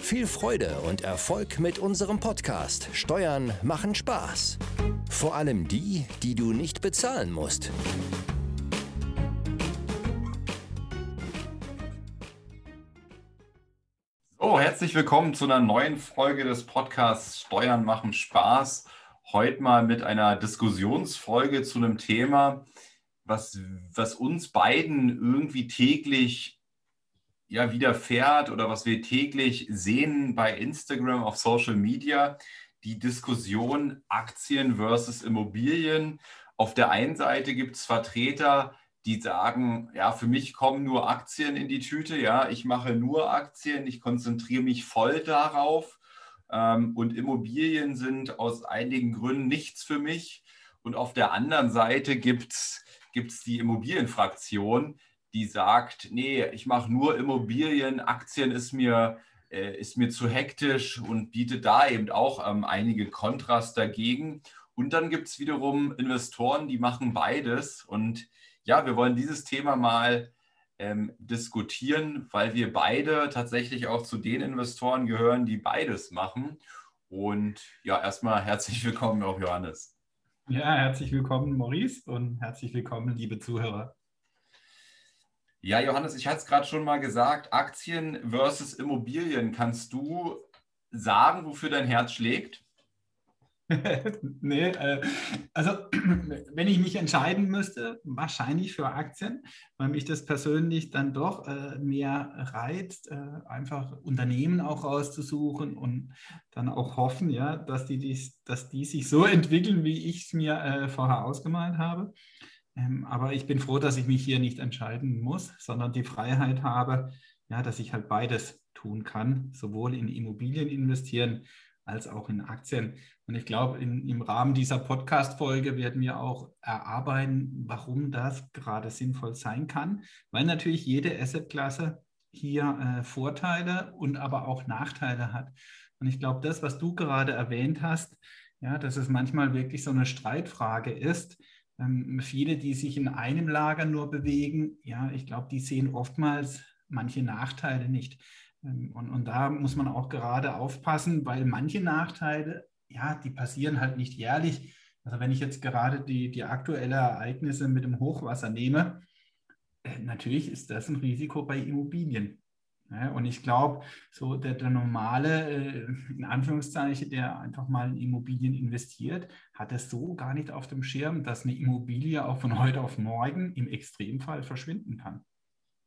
Viel Freude und Erfolg mit unserem Podcast Steuern machen Spaß. Vor allem die, die du nicht bezahlen musst. So, herzlich willkommen zu einer neuen Folge des Podcasts Steuern machen Spaß. Heute mal mit einer Diskussionsfolge zu einem Thema, was, was uns beiden irgendwie täglich ja, widerfährt oder was wir täglich sehen bei Instagram auf Social Media, die Diskussion Aktien versus Immobilien. Auf der einen Seite gibt es Vertreter, die sagen, ja, für mich kommen nur Aktien in die Tüte, ja, ich mache nur Aktien, ich konzentriere mich voll darauf ähm, und Immobilien sind aus einigen Gründen nichts für mich. Und auf der anderen Seite gibt es die Immobilienfraktion, die sagt, nee, ich mache nur Immobilien, Aktien ist mir, äh, ist mir zu hektisch und bietet da eben auch ähm, einige Kontrast dagegen. Und dann gibt es wiederum Investoren, die machen beides. Und ja, wir wollen dieses Thema mal ähm, diskutieren, weil wir beide tatsächlich auch zu den Investoren gehören, die beides machen. Und ja, erstmal herzlich willkommen auch Johannes. Ja, herzlich willkommen Maurice und herzlich willkommen liebe Zuhörer. Ja, Johannes, ich hatte es gerade schon mal gesagt, Aktien versus Immobilien. Kannst du sagen, wofür dein Herz schlägt? nee, äh, also wenn ich mich entscheiden müsste, wahrscheinlich für Aktien, weil mich das persönlich dann doch äh, mehr reizt, äh, einfach Unternehmen auch rauszusuchen und dann auch hoffen, ja, dass die, dies, dass die sich so entwickeln, wie ich es mir äh, vorher ausgemalt habe. Ähm, aber ich bin froh, dass ich mich hier nicht entscheiden muss, sondern die Freiheit habe, ja, dass ich halt beides tun kann, sowohl in Immobilien investieren als auch in Aktien. Und ich glaube, im Rahmen dieser Podcast-Folge werden wir auch erarbeiten, warum das gerade sinnvoll sein kann, weil natürlich jede Assetklasse hier äh, Vorteile und aber auch Nachteile hat. Und ich glaube, das, was du gerade erwähnt hast, ja, dass es manchmal wirklich so eine Streitfrage ist, ähm, viele, die sich in einem Lager nur bewegen, ja, ich glaube, die sehen oftmals manche Nachteile nicht. Ähm, und, und da muss man auch gerade aufpassen, weil manche Nachteile, ja, die passieren halt nicht jährlich. Also wenn ich jetzt gerade die, die aktuellen Ereignisse mit dem Hochwasser nehme, äh, natürlich ist das ein Risiko bei Immobilien. Ja, und ich glaube, so der, der normale, äh, in Anführungszeichen, der einfach mal in Immobilien investiert, hat es so gar nicht auf dem Schirm, dass eine Immobilie auch von heute auf morgen im Extremfall verschwinden kann.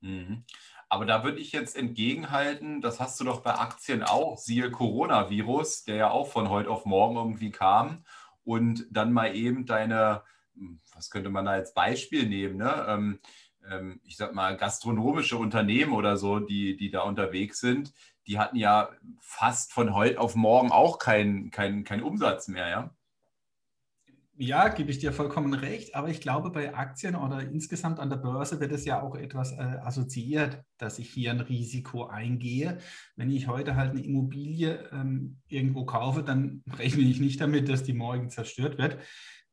Mhm. Aber da würde ich jetzt entgegenhalten, das hast du doch bei Aktien auch, siehe Coronavirus, der ja auch von heute auf morgen irgendwie kam und dann mal eben deine, hm, was könnte man da als Beispiel nehmen, ne? Ähm, ich sag mal, gastronomische Unternehmen oder so, die, die da unterwegs sind, die hatten ja fast von heute auf morgen auch keinen kein, kein Umsatz mehr, ja? Ja, gebe ich dir vollkommen recht, aber ich glaube, bei Aktien oder insgesamt an der Börse wird es ja auch etwas äh, assoziiert, dass ich hier ein Risiko eingehe. Wenn ich heute halt eine Immobilie ähm, irgendwo kaufe, dann rechne ich nicht damit, dass die morgen zerstört wird.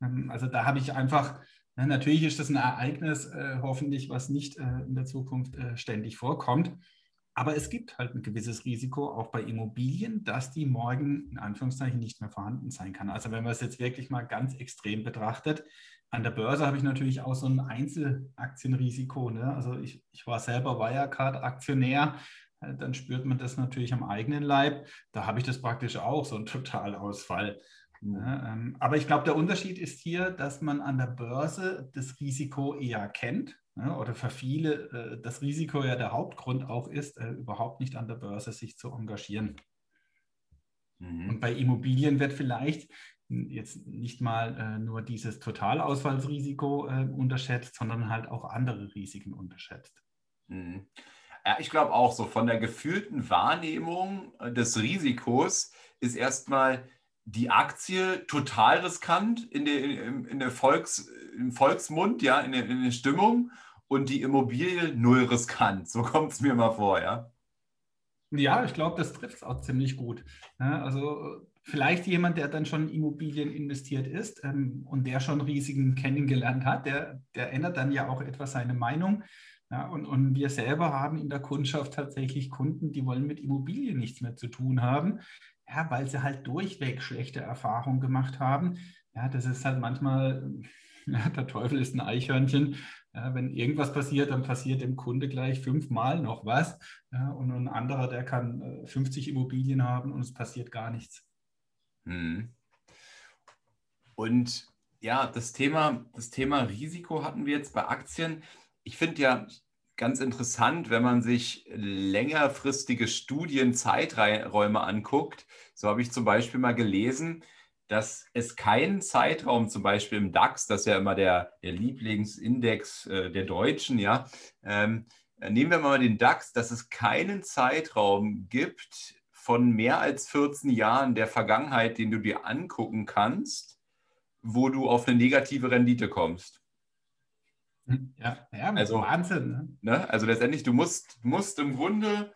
Ähm, also da habe ich einfach natürlich ist das ein Ereignis, äh, hoffentlich, was nicht äh, in der Zukunft äh, ständig vorkommt. Aber es gibt halt ein gewisses Risiko auch bei Immobilien, dass die morgen in Anführungszeichen nicht mehr vorhanden sein kann. Also wenn man es jetzt wirklich mal ganz extrem betrachtet, an der Börse habe ich natürlich auch so ein Einzelaktienrisiko. Ne? Also ich, ich war selber Wirecard-Aktionär, äh, dann spürt man das natürlich am eigenen Leib. Da habe ich das praktisch auch, so einen Totalausfall. Ja, ähm, aber ich glaube, der Unterschied ist hier, dass man an der Börse das Risiko eher kennt ja, oder für viele äh, das Risiko ja der Hauptgrund auch ist, äh, überhaupt nicht an der Börse sich zu engagieren. Mhm. Und bei Immobilien wird vielleicht jetzt nicht mal äh, nur dieses Totalausfallsrisiko unterschätzt, sondern halt auch andere Risiken unterschätzt. Mhm. Ja, ich glaube auch so von der gefühlten Wahrnehmung des Risikos ist erstmal die Aktie total riskant in der, in, in der Volks, im Volksmund, ja, in der, in der Stimmung und die Immobilie null riskant. So kommt es mir mal vor, ja. Ja, ich glaube, das trifft es auch ziemlich gut. Ja, also vielleicht jemand, der dann schon in Immobilien investiert ist ähm, und der schon Risiken kennengelernt hat, der, der ändert dann ja auch etwas seine Meinung. Ja, und, und wir selber haben in der Kundschaft tatsächlich Kunden, die wollen mit Immobilien nichts mehr zu tun haben, ja, weil sie halt durchweg schlechte Erfahrungen gemacht haben. Ja, das ist halt manchmal, ja, der Teufel ist ein Eichhörnchen. Ja, wenn irgendwas passiert, dann passiert dem Kunde gleich fünfmal noch was. Ja, und ein anderer, der kann 50 äh, Immobilien haben und es passiert gar nichts. Hm. Und ja, das Thema, das Thema Risiko hatten wir jetzt bei Aktien. Ich finde ja ganz interessant, wenn man sich längerfristige Studienzeiträume anguckt. So habe ich zum Beispiel mal gelesen, dass es keinen Zeitraum, zum Beispiel im DAX, das ist ja immer der, der Lieblingsindex äh, der Deutschen, ja, ähm, nehmen wir mal den DAX, dass es keinen Zeitraum gibt von mehr als 14 Jahren der Vergangenheit, den du dir angucken kannst, wo du auf eine negative Rendite kommst. Ja, ja also, Wahnsinn. Ne? Ne? Also letztendlich, du musst, musst im Grunde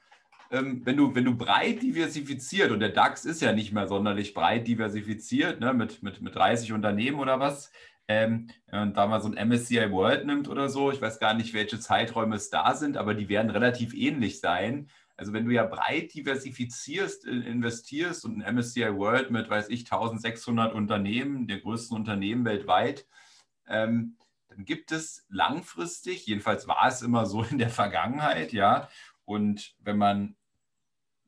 ähm, wenn, du, wenn du breit diversifiziert, und der DAX ist ja nicht mehr sonderlich breit diversifiziert, ne, mit, mit, mit 30 Unternehmen oder was, ähm, und da mal so ein MSCI World nimmt oder so, ich weiß gar nicht, welche Zeiträume es da sind, aber die werden relativ ähnlich sein. Also wenn du ja breit diversifizierst, investierst und ein MSCI World mit, weiß ich, 1600 Unternehmen, der größten Unternehmen weltweit, ähm, dann gibt es langfristig, jedenfalls war es immer so in der Vergangenheit, ja, und wenn man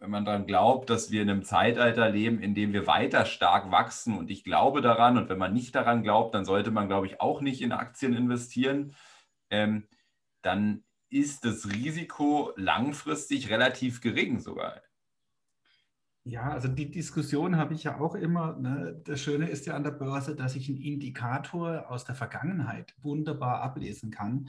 wenn man daran glaubt, dass wir in einem Zeitalter leben, in dem wir weiter stark wachsen und ich glaube daran und wenn man nicht daran glaubt, dann sollte man, glaube ich, auch nicht in Aktien investieren, ähm, dann ist das Risiko langfristig relativ gering sogar. Ja, also die Diskussion habe ich ja auch immer. Ne? Das Schöne ist ja an der Börse, dass ich einen Indikator aus der Vergangenheit wunderbar ablesen kann.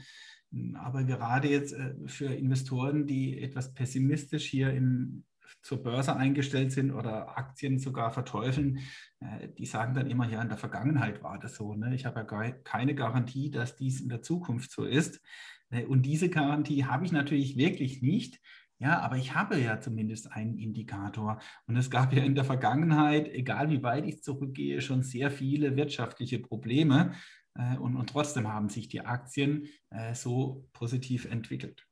Aber gerade jetzt äh, für Investoren, die etwas pessimistisch hier im, zur Börse eingestellt sind oder Aktien sogar verteufeln, äh, die sagen dann immer, ja, in der Vergangenheit war das so. Ne? Ich habe ja keine Garantie, dass dies in der Zukunft so ist. Äh, und diese Garantie habe ich natürlich wirklich nicht. Ja, aber ich habe ja zumindest einen Indikator. Und es gab ja in der Vergangenheit, egal wie weit ich zurückgehe, schon sehr viele wirtschaftliche Probleme. Äh, und, und trotzdem haben sich die Aktien so positiv entwickelt.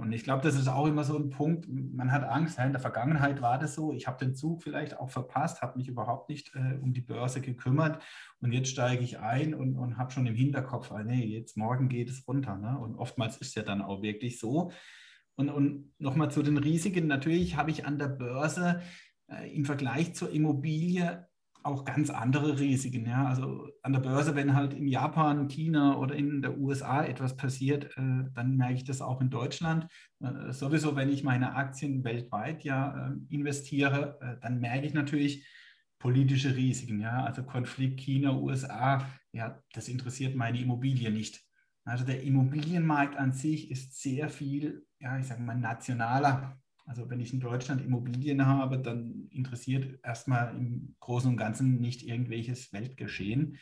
Und ich glaube, das ist auch immer so ein Punkt. Man hat Angst, in der Vergangenheit war das so. Ich habe den Zug vielleicht auch verpasst, habe mich überhaupt nicht äh, um die Börse gekümmert. Und jetzt steige ich ein und, und habe schon im Hinterkopf, ah, nee, jetzt morgen geht es runter. Ne? Und oftmals ist ja dann auch wirklich so. Und, und nochmal zu den Risiken. Natürlich habe ich an der Börse äh, im Vergleich zur Immobilie auch ganz andere Risiken. Ja? Also an der Börse, wenn halt in Japan, China oder in der USA etwas passiert, äh, dann merke ich das auch in Deutschland. Äh, sowieso, wenn ich meine Aktien weltweit ja äh, investiere, äh, dann merke ich natürlich politische Risiken. Ja? Also Konflikt China, USA, ja, das interessiert meine Immobilie nicht. Also der Immobilienmarkt an sich ist sehr viel, ja, ich sage mal, nationaler also wenn ich in Deutschland Immobilien habe, dann interessiert erstmal im Großen und Ganzen nicht irgendwelches Weltgeschehen.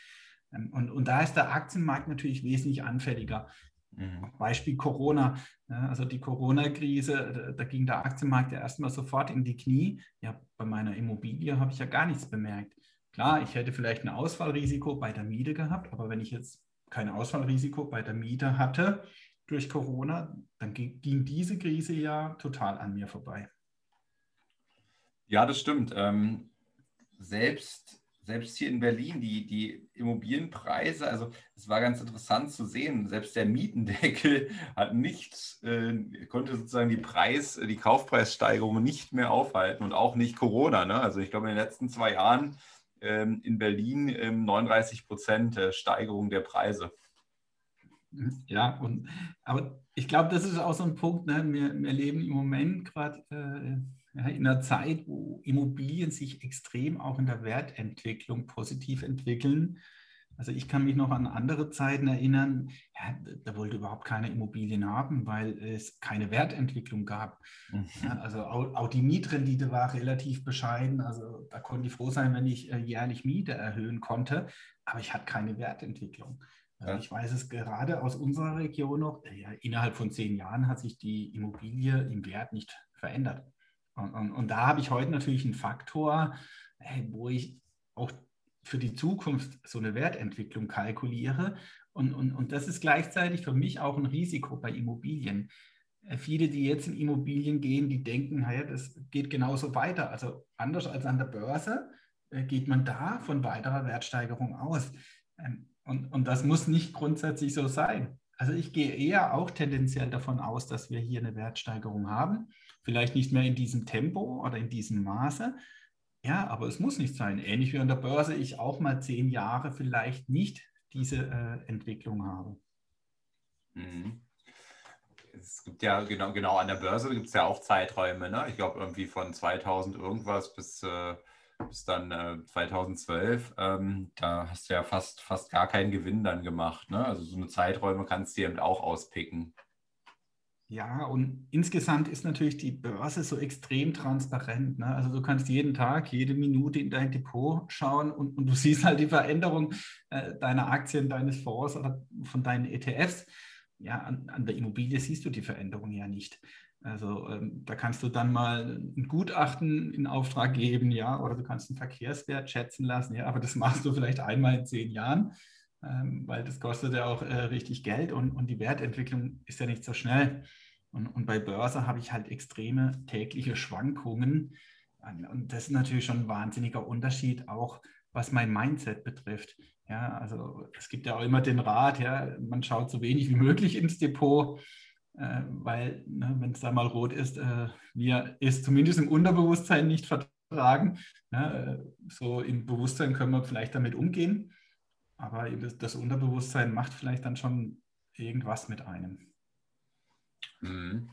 Ähm, und, und da ist der Aktienmarkt natürlich wesentlich anfälliger. Mhm. Beispiel Corona. Also die Corona-Krise, da ging der Aktienmarkt ja erstmal sofort in die Knie. Ja, bei meiner Immobilie habe ich ja gar nichts bemerkt. Klar, ich hätte vielleicht ein Ausfallrisiko bei der Miete gehabt, aber wenn ich jetzt kein Ausfallrisiko bei der Miete hatte, durch Corona, dann ging, diese Krise ja total an mir vorbei. Ja, das stimmt. Ähm, selbst, selbst hier in Berlin, die, die Immobilienpreise, also es war ganz interessant zu sehen, selbst der Mietendeckel hat nicht, äh, konnte sozusagen die Preis, die Kaufpreissteigerung nicht mehr aufhalten und auch nicht Corona. Ne? Also ich glaube, in den letzten zwei Jahren in Berlin ähm, 39 Prozent Steigerung der Preise. Ja, und, aber ich glaube, das ist auch so ein Punkt. Ne? Wir, wir leben im Moment gerade äh, in einer Zeit, wo Immobilien sich extrem auch in der Wertentwicklung positiv entwickeln. Also ich kann mich noch an andere Zeiten erinnern, ja, da wollte überhaupt keine Immobilien haben, weil es keine Wertentwicklung gab. Mhm. Ja, also auch die Mietrendite war relativ bescheiden. Also da konnte ich froh sein, wenn ich äh, jährlich Miete erhöhen konnte, aber ich hatte keine Wertentwicklung. Also ja. Ich weiß es gerade aus unserer Region noch, ja, innerhalb von zehn Jahren hat sich die Immobilie im Wert nicht verändert. Und, und, und da habe ich heute natürlich einen Faktor, wo ich auch für die Zukunft so eine Wertentwicklung kalkuliere. Und, und, und das ist gleichzeitig für mich auch ein Risiko bei Immobilien. Äh, viele, die jetzt in Immobilien gehen, die denken, naja, das geht genauso weiter. Also anders als an der Börse äh, geht man da von weiterer Wertsteigerung aus. Ähm, und, und das muss nicht grundsätzlich so sein. Also ich gehe eher auch tendenziell davon aus, dass wir hier eine Wertsteigerung haben. Vielleicht nicht mehr in diesem Tempo oder in diesem Maße, ja, aber es muss nicht sein. Ähnlich wie an der Börse, ich auch mal zehn Jahre vielleicht nicht diese äh, Entwicklung habe. Mhm. Es gibt ja genau, genau an der Börse gibt es ja auch Zeiträume. Ne? Ich glaube irgendwie von 2000 irgendwas bis, äh, bis dann äh, 2012. Ähm, da hast du ja fast, fast gar keinen Gewinn dann gemacht. Ne? Also so eine Zeiträume kannst du eben auch auspicken. Ja, und insgesamt ist natürlich die Börse so extrem transparent. Ne? Also du kannst jeden Tag, jede Minute in dein Depot schauen und, und du siehst halt die Veränderung äh, deiner Aktien, deines Fonds oder von deinen ETFs. Ja, an, an, der Immobilie siehst du die Veränderung ja nicht. Also ähm, da kannst du dann mal ein Gutachten in Auftrag geben, ja, oder du kannst einen Verkehrswert schätzen lassen, ja, aber das machst du vielleicht einmal in zehn Jahren ähm, weil das kostet ja auch äh, richtig Geld und, und die Wertentwicklung ist ja nicht so schnell. Und, und bei Börse habe ich halt extreme tägliche Schwankungen. Und das ist natürlich schon ein wahnsinniger Unterschied, auch was mein Mindset betrifft. Ja, also es gibt ja auch immer den Rat, ja, man schaut so wenig wie möglich ins Depot, äh, weil, ne, wenn es da mal rot ist, äh, wir es zumindest im Unterbewusstsein nicht vertragen. Ne, so im Bewusstsein können wir vielleicht damit umgehen. Aber das, das Unterbewusstsein macht vielleicht dann schon irgendwas mit einem. Mhm.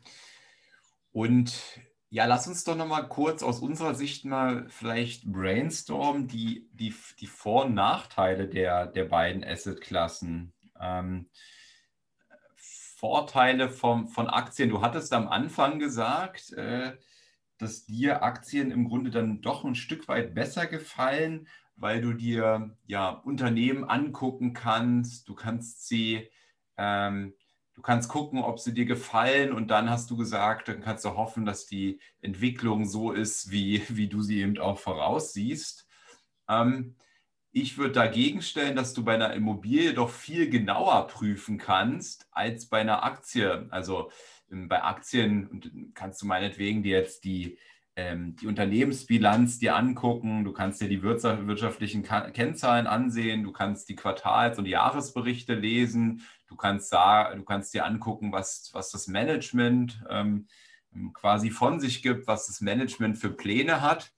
Und ja, lass uns doch nochmal kurz aus unserer Sicht mal vielleicht brainstormen, die, die, die Vor- und Nachteile der, der beiden Asset-Klassen. Ähm, Vorteile vom, von Aktien. Du hattest am Anfang gesagt, äh, dass dir Aktien im Grunde dann doch ein Stück weit besser gefallen, weil du dir ja Unternehmen angucken kannst, du kannst sie, ähm, du kannst gucken, ob sie dir gefallen und dann hast du gesagt, dann kannst du hoffen, dass die Entwicklung so ist, wie, wie du sie eben auch voraussiehst. Ähm, ich würde dagegen stellen, dass du bei einer Immobilie doch viel genauer prüfen kannst als bei einer Aktie. Also ähm, bei Aktien kannst du meinetwegen dir jetzt die, ähm, die Unternehmensbilanz dir angucken, du kannst dir die wirtschaftlichen Kennzahlen ansehen, du kannst die Quartals- und Jahresberichte lesen, du kannst, da, du kannst dir angucken, was, was das Management ähm, quasi von sich gibt, was das Management für Pläne hat.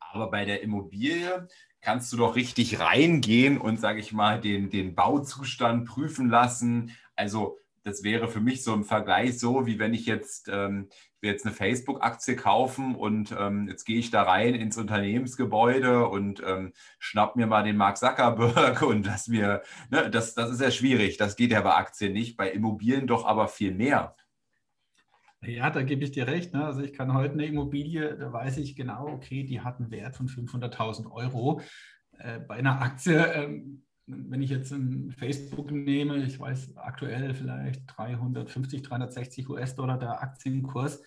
Aber bei der Immobilie kannst du doch richtig reingehen und, sage ich mal, den, den Bauzustand prüfen lassen. Also das wäre für mich so ein Vergleich so, wie wenn ich jetzt, ähm, ich jetzt eine Facebook-Aktie kaufen und ähm, jetzt gehe ich da rein ins Unternehmensgebäude und ähm, schnapp mir mal den Mark Zuckerberg und lass mir, ne, das, das ist ja schwierig, das geht ja bei Aktien nicht, bei Immobilien doch aber viel mehr. Ja, da gebe ich dir recht. Ne? Also ich kann heute eine Immobilie, da weiß ich genau, okay, die hat einen Wert von 500.000 Euro. Äh, bei einer Aktie ähm, wenn ich jetzt ein Facebook nehme, ich weiß aktuell vielleicht 350, 360 US-Dollar der Aktienkurs,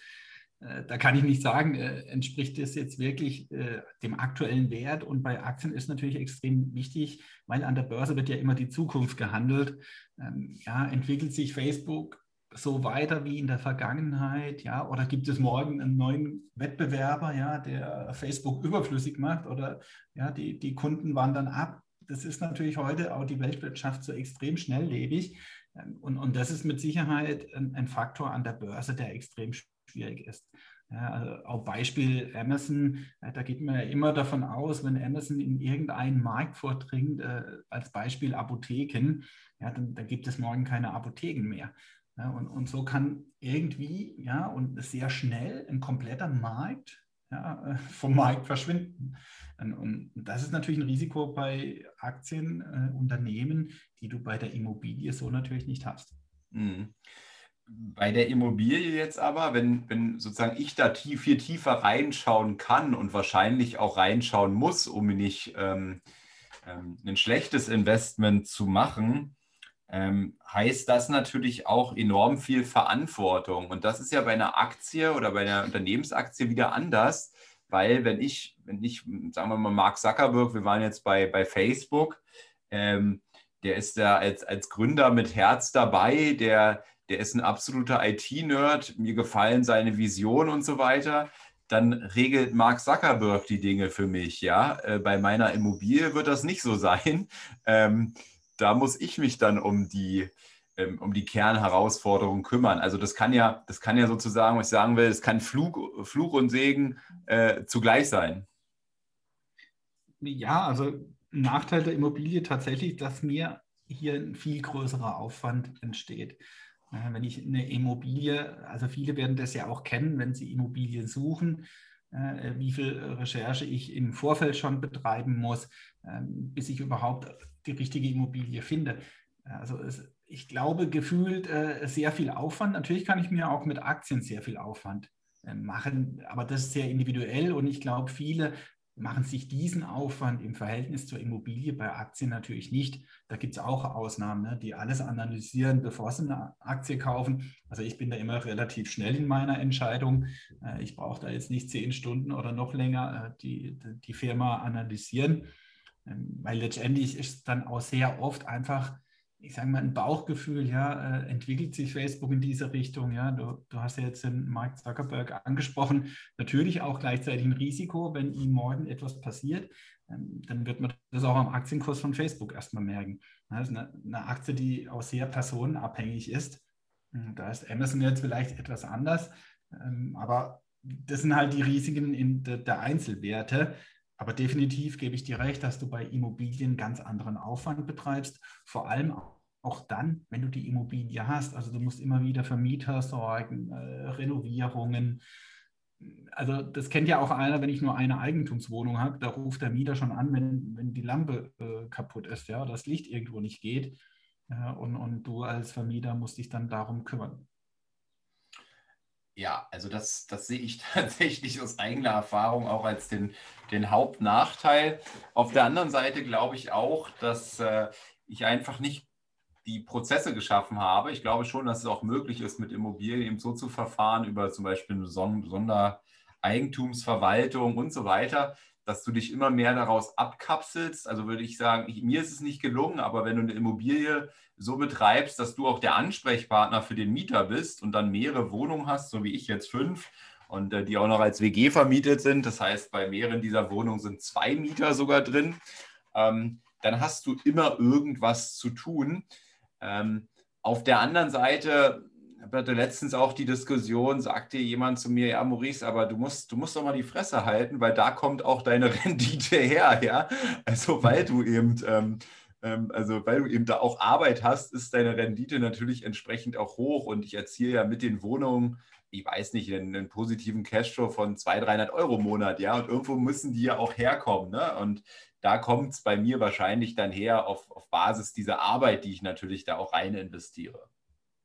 äh, da kann ich nicht sagen, äh, entspricht das jetzt wirklich äh, dem aktuellen Wert. Und bei Aktien ist natürlich extrem wichtig, weil an der Börse wird ja immer die Zukunft gehandelt. Ähm, ja, entwickelt sich Facebook so weiter wie in der Vergangenheit, ja, oder gibt es morgen einen neuen Wettbewerber, ja, der Facebook überflüssig macht oder ja, die, die Kunden wandern ab das ist natürlich heute auch die Weltwirtschaft so extrem schnelllebig. Ähm, und, und das ist mit Sicherheit ein, ein Faktor an der Börse, der extrem schwierig ist. Ja, also auch Beispiel Amazon, da geht man ja immer davon aus, wenn Amazon in irgendeinen Markt vordringt, äh, als Beispiel Apotheken, ja, dann, dann, gibt es morgen keine Apotheken mehr. Ja, und, und so kann irgendwie ja, und sehr schnell ein kompletter Markt ja, vom Markt verschwinden. Und das ist natürlich ein Risiko bei Aktienunternehmen, äh, die du bei der Immobilie so natürlich nicht hast. Mhm. Bei der Immobilie jetzt aber, wenn, wenn sozusagen ich da tief, viel tiefer reinschauen kann und wahrscheinlich auch reinschauen muss, um nicht ähm, ähm, ein schlechtes Investment zu machen, ähm, heißt das natürlich auch enorm viel Verantwortung. Und das ist ja bei einer Aktie oder bei einer Unternehmensaktie wieder anders, weil wenn ich, wenn ich, sagen wir mal, Mark Zuckerberg, wir waren jetzt bei, bei Facebook, ähm, der ist da als, als Gründer mit Herz dabei, der, der ist ein absoluter IT-Nerd, mir gefallen seine Vision und so weiter. Dann regelt Mark Zuckerberg die Dinge für mich, ja. Äh, bei meiner Immobilie wird das nicht so sein. Ähm, da muss ich mich dann um die, ähm, um die Kernherausforderungen kümmern. Also das kann ja, das kann ja sozusagen, was ich sagen will, es kann Flug, Fluch und Segen äh, zugleich sein. Ja, also Nachteil der Immobilie tatsächlich, dass mir hier ein viel größerer Aufwand entsteht. Wenn ich eine Immobilie, also viele werden das ja auch kennen, wenn sie Immobilien suchen, äh, wie viel Recherche ich im Vorfeld schon betreiben muss, ähm, bis ich überhaupt die richtige Immobilie finde. Also es, ich glaube, gefühlt äh, sehr viel Aufwand. Natürlich kann ich mir auch mit Aktien sehr viel Aufwand äh, machen, aber das ist sehr individuell und ich glaube, viele machen sich diesen Aufwand im Verhältnis zur Immobilie bei Aktien natürlich nicht. Da gibt es auch Ausnahmen, ne, die alles analysieren, bevor sie eine Aktie kaufen. Also ich bin da immer relativ schnell in meiner Entscheidung. Äh, ich brauche da jetzt nicht zehn Stunden oder noch länger äh, die, die Firma analysieren. Ähm, weil letztendlich ist dann auch sehr oft einfach, ich sage mal, ein Bauchgefühl, ja, äh, entwickelt sich Facebook in diese Richtung, ja, du, du hast ja jetzt den Mark Zuckerberg angesprochen, natürlich auch gleichzeitig ein Risiko, wenn ihm morgen etwas passiert, ähm, dann wird man das auch am Aktienkurs von Facebook erstmal merken. Das ist eine, eine Aktie, die auch sehr personenabhängig ist. Hm, da ist Amazon jetzt vielleicht etwas anders, ähm, aber das sind halt die Risiken in der Einzelwerte. Aber definitiv gebe ich dir recht, dass du bei Immobilien ganz anderen Aufwand betreibst. Vor allem auch dann, wenn du die Immobilie hast. Also du musst immer wieder für Mieter sorgen, äh, Renovierungen. Also das kennt ja auch einer, wenn ich nur eine Eigentumswohnung habe, da ruft der Mieter schon an, wenn, wenn die Lampe äh, kaputt ist, ja, das Licht irgendwo nicht geht. Ja, und, und du als Vermieter musst dich dann darum kümmern. Ja, also das, das sehe ich tatsächlich aus eigener Erfahrung auch als den, den Hauptnachteil. Auf der anderen Seite glaube ich auch, dass äh, ich einfach nicht die Prozesse geschaffen habe. Ich glaube schon, dass es auch möglich ist, mit Immobilien eben so zu verfahren, über zum Beispiel eine Sondereigentumsverwaltung und so weiter, dass du dich immer mehr daraus abkapselst. Also würde ich sagen, ich, mir ist es nicht gelungen, aber wenn du eine Immobilie so betreibst, dass du auch der Ansprechpartner für den Mieter bist und dann mehrere Wohnungen hast, so wie ich jetzt fünf, und äh, die auch noch als WG vermietet sind, das heißt, bei mehreren dieser Wohnungen sind zwei Mieter sogar drin, ähm, dann hast du immer irgendwas zu tun. Ähm, auf der anderen Seite ich hatte letztens auch die Diskussion, sagte jemand zu mir, ja, Maurice, aber du musst, du musst doch mal die Fresse halten, weil da kommt auch deine Rendite her, ja. Also weil du eben, ähm, ähm, also weil du eben da auch Arbeit hast, ist deine Rendite natürlich entsprechend auch hoch. Und ich erziele ja mit den Wohnungen, ich weiß nicht, einen, einen positiven Cashflow von 200, 300 Euro im Monat, ja. Und irgendwo müssen die ja auch herkommen, ne? Und da kommt es bei mir wahrscheinlich dann her auf, auf Basis dieser Arbeit, die ich natürlich da auch rein investiere.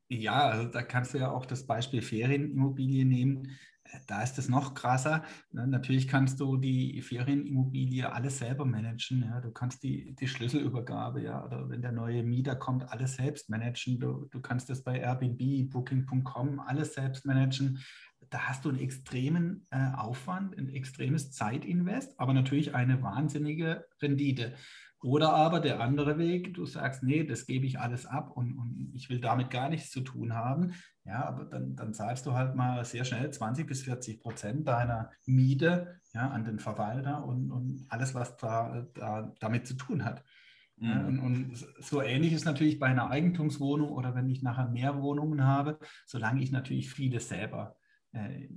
Ja, also da kannst du ja auch das Beispiel Ferienimmobilie nehmen. Äh, da ist es noch krasser. Ne, natürlich kannst du die Ferienimmobilie alles selber managen. Ja. Du kannst die, die Schlüsselübergabe, ja, oder wenn der neue Mieter kommt, alles selbst managen. Du, du kannst das bei Airbnb, Booking.com alles selbst managen. Da hast du einen extremen äh, Aufwand, ein extremes Zeitinvest, aber natürlich eine wahnsinnige Rendite. Oder aber der andere Weg, du sagst, nee, das gebe ich alles ab und, und ich will damit gar nichts zu tun haben. Ja, aber dann, dann zahlst du halt mal sehr schnell 20 bis 40 Prozent deiner Miete ja, an den Verwalter und, und alles, was da, da damit zu tun hat. Mhm. Ja, und, und, so ähnlich ist natürlich bei einer Eigentumswohnung oder wenn ich nachher mehr Wohnungen habe, solange ich natürlich vieles selber äh,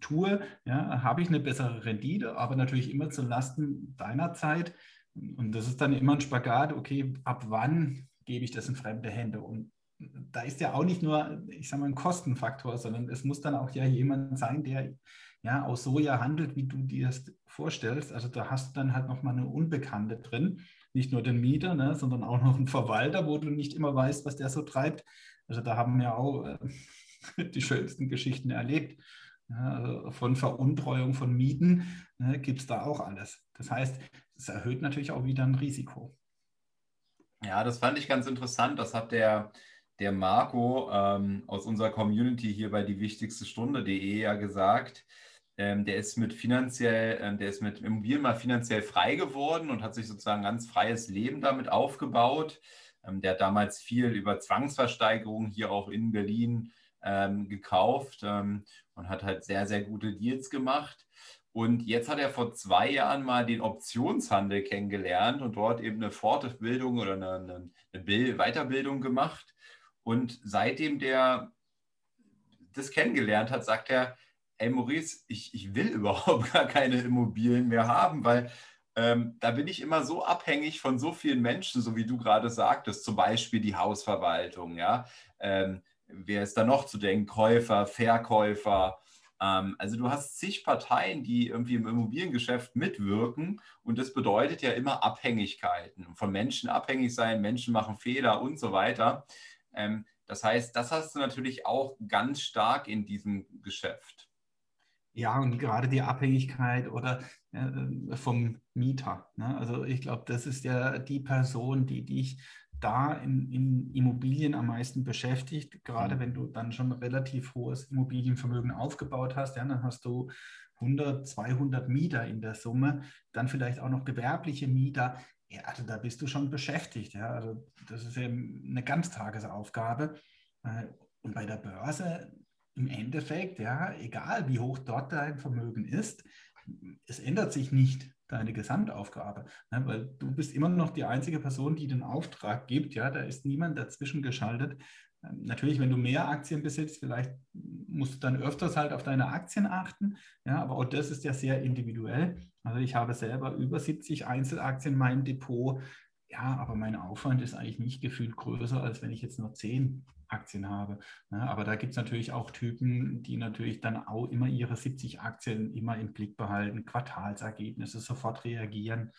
tue, ja, habe ich eine bessere Rendite, aber natürlich immer zu Lasten deiner Zeit. Und das ist dann immer ein Spagat, okay, ab wann gebe ich das in fremde Hände? Und da ist ja auch nicht nur, ich sage mal, ein Kostenfaktor, sondern es muss dann auch ja jemand sein, der ja, aus Soja handelt, wie du dir das vorstellst. Also da hast du dann halt nochmal eine Unbekannte drin. Nicht nur den Mieter, ne, sondern auch noch einen Verwalter, wo du nicht immer weißt, was der so treibt. Also da haben wir auch äh, die schönsten Geschichten erlebt. Ja, also von Veruntreuung von Mieten ne, gibt es da auch alles. Das heißt, es erhöht natürlich auch wieder ein Risiko. Ja, das fand ich ganz interessant. Das hat der, der Marco ähm, aus unserer Community hier bei die wichtigste Stunde.de ja gesagt. Ähm, der ist mit finanziell, ähm, der ist mit Immobilien mal finanziell frei geworden und hat sich sozusagen ein ganz freies Leben damit aufgebaut. Ähm, der hat damals viel über Zwangsversteigerungen hier auch in Berlin ähm, gekauft ähm, und hat halt sehr, sehr gute Deals gemacht. Und jetzt hat er vor zwei Jahren mal den Optionshandel kennengelernt und dort eben eine Fortbildung oder eine, eine Weiterbildung gemacht. Und seitdem der das kennengelernt hat, sagt er, ey Maurice, ich, ich will überhaupt gar keine Immobilien mehr haben, weil ähm, da bin ich immer so abhängig von so vielen Menschen, so wie du gerade sagtest, zum Beispiel die Hausverwaltung, ja. Ähm, wer ist da noch zu denken? Käufer, Verkäufer. Ähm, also du hast zig Parteien, die irgendwie im Immobiliengeschäft mitwirken und das bedeutet ja immer Abhängigkeiten. Von Menschen abhängig sein, Menschen machen Fehler und so weiter. Ähm, das heißt, das hast du natürlich auch ganz stark in diesem Geschäft. Ja, und gerade die Abhängigkeit oder äh, vom Mieter. Ne? Also ich glaube, das ist ja die Person, die dich da in, in, Immobilien am meisten beschäftigt. Gerade mhm. wenn du dann schon relativ hohes Immobilienvermögen aufgebaut hast, ja, dann hast du 100, 200 Mieter in der Summe, dann vielleicht auch noch gewerbliche Mieter. Ja, also da bist du schon beschäftigt. Ja, also das ist eben eine Ganztagesaufgabe. Äh, und bei der Börse im Endeffekt, ja, egal wie hoch dort dein Vermögen ist, es ändert sich nicht deine Gesamtaufgabe, ne, weil du bist immer noch die einzige Person, die den Auftrag gibt, ja, da ist niemand dazwischen geschaltet. Ähm, natürlich, wenn du mehr Aktien besitzt, vielleicht musst du dann öfters halt auf deine Aktien achten, ja, aber auch das ist ja sehr individuell. Also ich habe selber über 70 Einzelaktien in meinem Depot, ja, aber mein Aufwand ist eigentlich nicht gefühlt größer, als wenn ich jetzt nur 10 Aktien habe. Ne? Aber da gibt es natürlich auch Typen, die natürlich dann auch immer ihre 70 Aktien immer im Blick behalten, Quartalsergebnisse, sofort reagieren.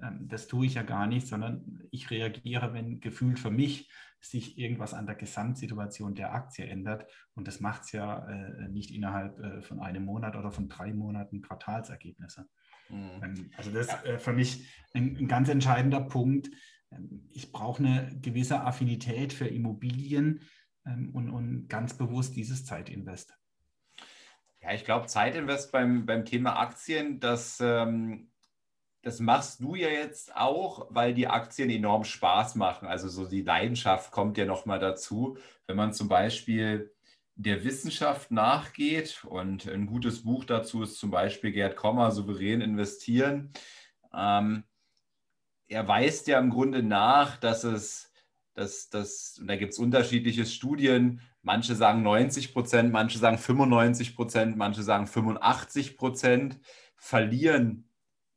Ähm, das tue ich ja gar nicht, sondern ich reagiere, wenn gefühlt für mich sich irgendwas an der Gesamtsituation der Aktie ändert. Und das macht es ja äh, nicht innerhalb äh, von einem Monat oder von drei Monaten Quartalsergebnisse. Mhm. Ähm, also das ist äh, für mich ein, ein ganz entscheidender Punkt ich brauche eine gewisse Affinität für Immobilien ähm, und, und ganz bewusst dieses Zeitinvest. Ja, ich glaube, Zeitinvest beim, beim Thema Aktien, das, ähm, das machst du ja jetzt auch, weil die Aktien enorm Spaß machen. Also so die Leidenschaft kommt ja nochmal dazu. Wenn man zum Beispiel der Wissenschaft nachgeht und ein gutes Buch dazu ist zum Beispiel Gerd Kommer, Souverän investieren. Ähm, er weist ja im Grunde nach, dass es, dass, dass, und da gibt es unterschiedliche Studien, manche sagen 90 Prozent, manche sagen 95 Prozent, manche sagen 85 Prozent, verlieren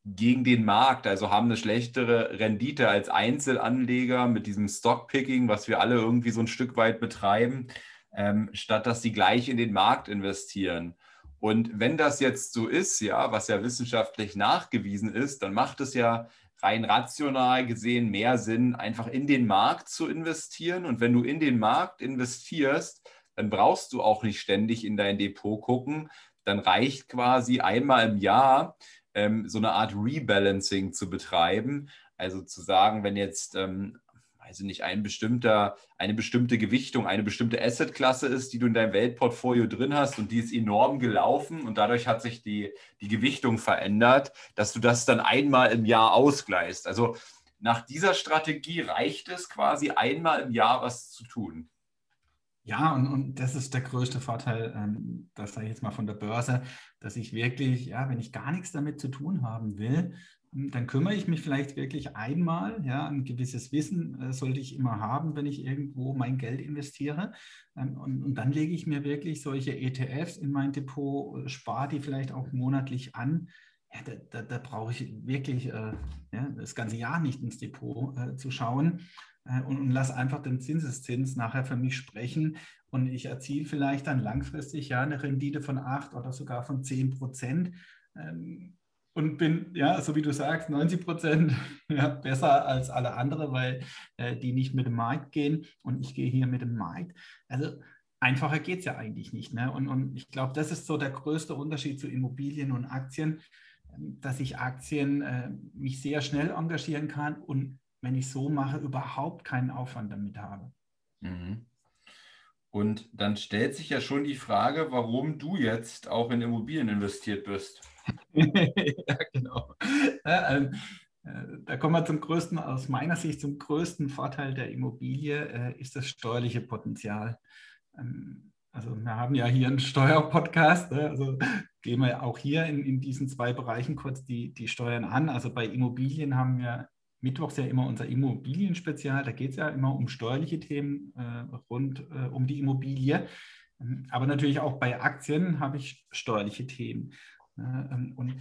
gegen den Markt, also haben eine schlechtere Rendite als Einzelanleger mit diesem Stockpicking, was wir alle irgendwie so ein Stück weit betreiben, ähm, statt dass sie gleich in den Markt investieren. Und wenn das jetzt so ist, ja, was ja wissenschaftlich nachgewiesen ist, dann macht es ja rein rational gesehen mehr Sinn, einfach in den Markt zu investieren. Und wenn du in den Markt investierst, dann brauchst du auch nicht ständig in dein Depot gucken. Dann reicht quasi einmal im Jahr ähm, so eine Art Rebalancing zu betreiben. Also zu sagen, wenn jetzt ähm, weiß ich nicht, ein bestimmter, eine bestimmte Gewichtung, eine bestimmte Assetklasse ist, die du in deinem Weltportfolio drin hast und die ist enorm gelaufen und dadurch hat sich die, die Gewichtung verändert, dass du das dann einmal im Jahr ausgleichst. Also nach dieser Strategie reicht es quasi einmal im Jahr was zu tun. Ja, und, und das ist der größte Vorteil, ähm, das sage ich jetzt mal von der Börse, dass ich wirklich, ja, wenn ich gar nichts damit zu tun haben will, dann kümmere ich mich vielleicht wirklich einmal, ja, ein gewisses Wissen äh, sollte ich immer haben, wenn ich irgendwo mein Geld investiere. Ähm, und, und, dann lege ich mir wirklich solche ETFs in mein Depot, äh, spare die vielleicht auch monatlich an. ja, da, da, da brauche ich wirklich äh, ja, das ganze Jahr nicht ins Depot äh, zu schauen äh, und, und lass einfach den Zinseszins nachher für mich sprechen. Und ich erziele vielleicht dann langfristig ja eine Rendite von 8 oder sogar von 10 Prozent. Ähm, und bin, ja, so wie du sagst, 90 Prozent ja, besser als alle anderen, weil äh, die nicht mit dem Markt gehen und ich gehe hier mit dem Markt. Also einfacher geht es ja eigentlich nicht. Ne? Und, und ich glaube, das ist so der größte Unterschied zu Immobilien und Aktien, ähm, dass ich Aktien äh, mich sehr schnell engagieren kann und wenn ich so mache, überhaupt keinen Aufwand damit habe. Mhm. Und dann stellt sich ja schon die Frage, warum du jetzt auch in Immobilien investiert bist. ja, genau. Ähm, äh, da kommen wir zum größten, aus meiner Sicht zum größten Vorteil der Immobilie, äh, ist das steuerliche Potenzial. Ähm, also wir haben ja hier einen Steuerpodcast, ne? also gehen wir auch hier in, in diesen zwei Bereichen kurz die, die Steuern an. Also bei Immobilien haben wir mittwochs ja immer unser Immobilienspezial, da geht es ja immer um steuerliche Themen äh, rund um die Immobilie. Ähm, aber natürlich auch bei Aktien habe ich steuerliche Themen. Ähm, und